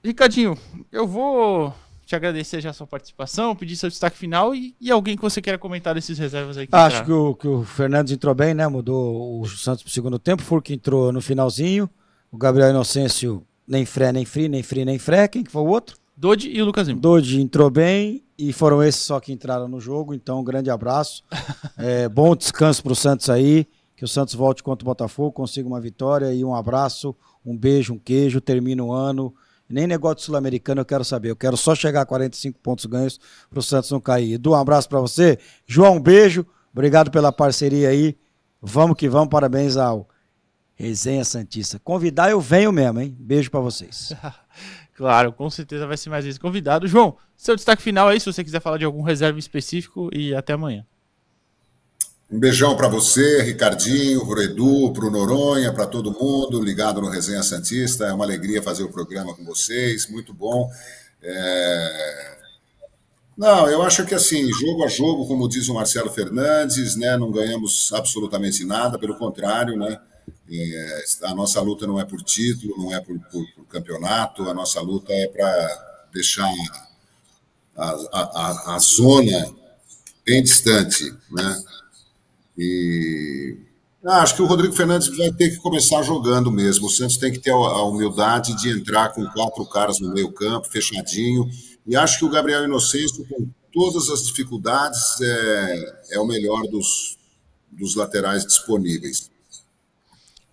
Ricardinho, eu vou te agradecer já a sua participação, pedir seu destaque final e, e alguém que você queira comentar desses reservas aí. Que Acho que o, que o Fernandes entrou bem, né? Mudou o Santos pro segundo tempo, o entrou no finalzinho, o Gabriel Inocêncio nem fré, nem free, nem free, nem fré. Quem que foi o outro? Dodi e o Lucas Lima. Dodi entrou bem e foram esses só que entraram no jogo, então um grande abraço. é, bom descanso pro Santos aí, que o Santos volte contra o Botafogo, consiga uma vitória e um abraço, um beijo, um queijo, termina o ano nem negócio sul-americano eu quero saber. Eu quero só chegar a 45 pontos ganhos para o Santos não cair. Edu, um abraço para você. João, um beijo. Obrigado pela parceria aí. Vamos que vamos. Parabéns ao Resenha Santista. Convidar eu venho mesmo, hein? Beijo para vocês. claro, com certeza vai ser mais vezes convidado. João, seu destaque final aí, se você quiser falar de algum reserva específico e até amanhã. Um beijão para você, Ricardinho, para o Edu, para o Noronha, para todo mundo ligado no Resenha Santista. É uma alegria fazer o programa com vocês, muito bom. É... Não, eu acho que assim, jogo a jogo, como diz o Marcelo Fernandes, né, não ganhamos absolutamente nada, pelo contrário, né, é, a nossa luta não é por título, não é por, por, por campeonato, a nossa luta é para deixar a, a, a, a zona bem distante, né? E ah, acho que o Rodrigo Fernandes vai ter que começar jogando mesmo. O Santos tem que ter a humildade de entrar com quatro caras no meio campo, fechadinho. E acho que o Gabriel Inocêncio, com todas as dificuldades, é, é o melhor dos, dos laterais disponíveis.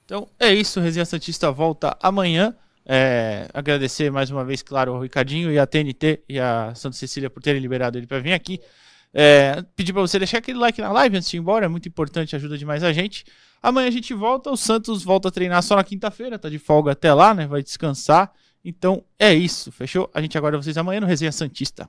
Então é isso, Resenha Santista volta amanhã. É, agradecer mais uma vez, claro, ao Ricardinho e a TNT e a Santa Cecília por terem liberado ele para vir aqui. É, pedir para você deixar aquele like na live antes de ir embora, é muito importante, ajuda demais a gente. Amanhã a gente volta, o Santos volta a treinar só na quinta-feira, tá de folga até lá, né? Vai descansar. Então é isso, fechou? A gente aguarda vocês amanhã no Resenha Santista.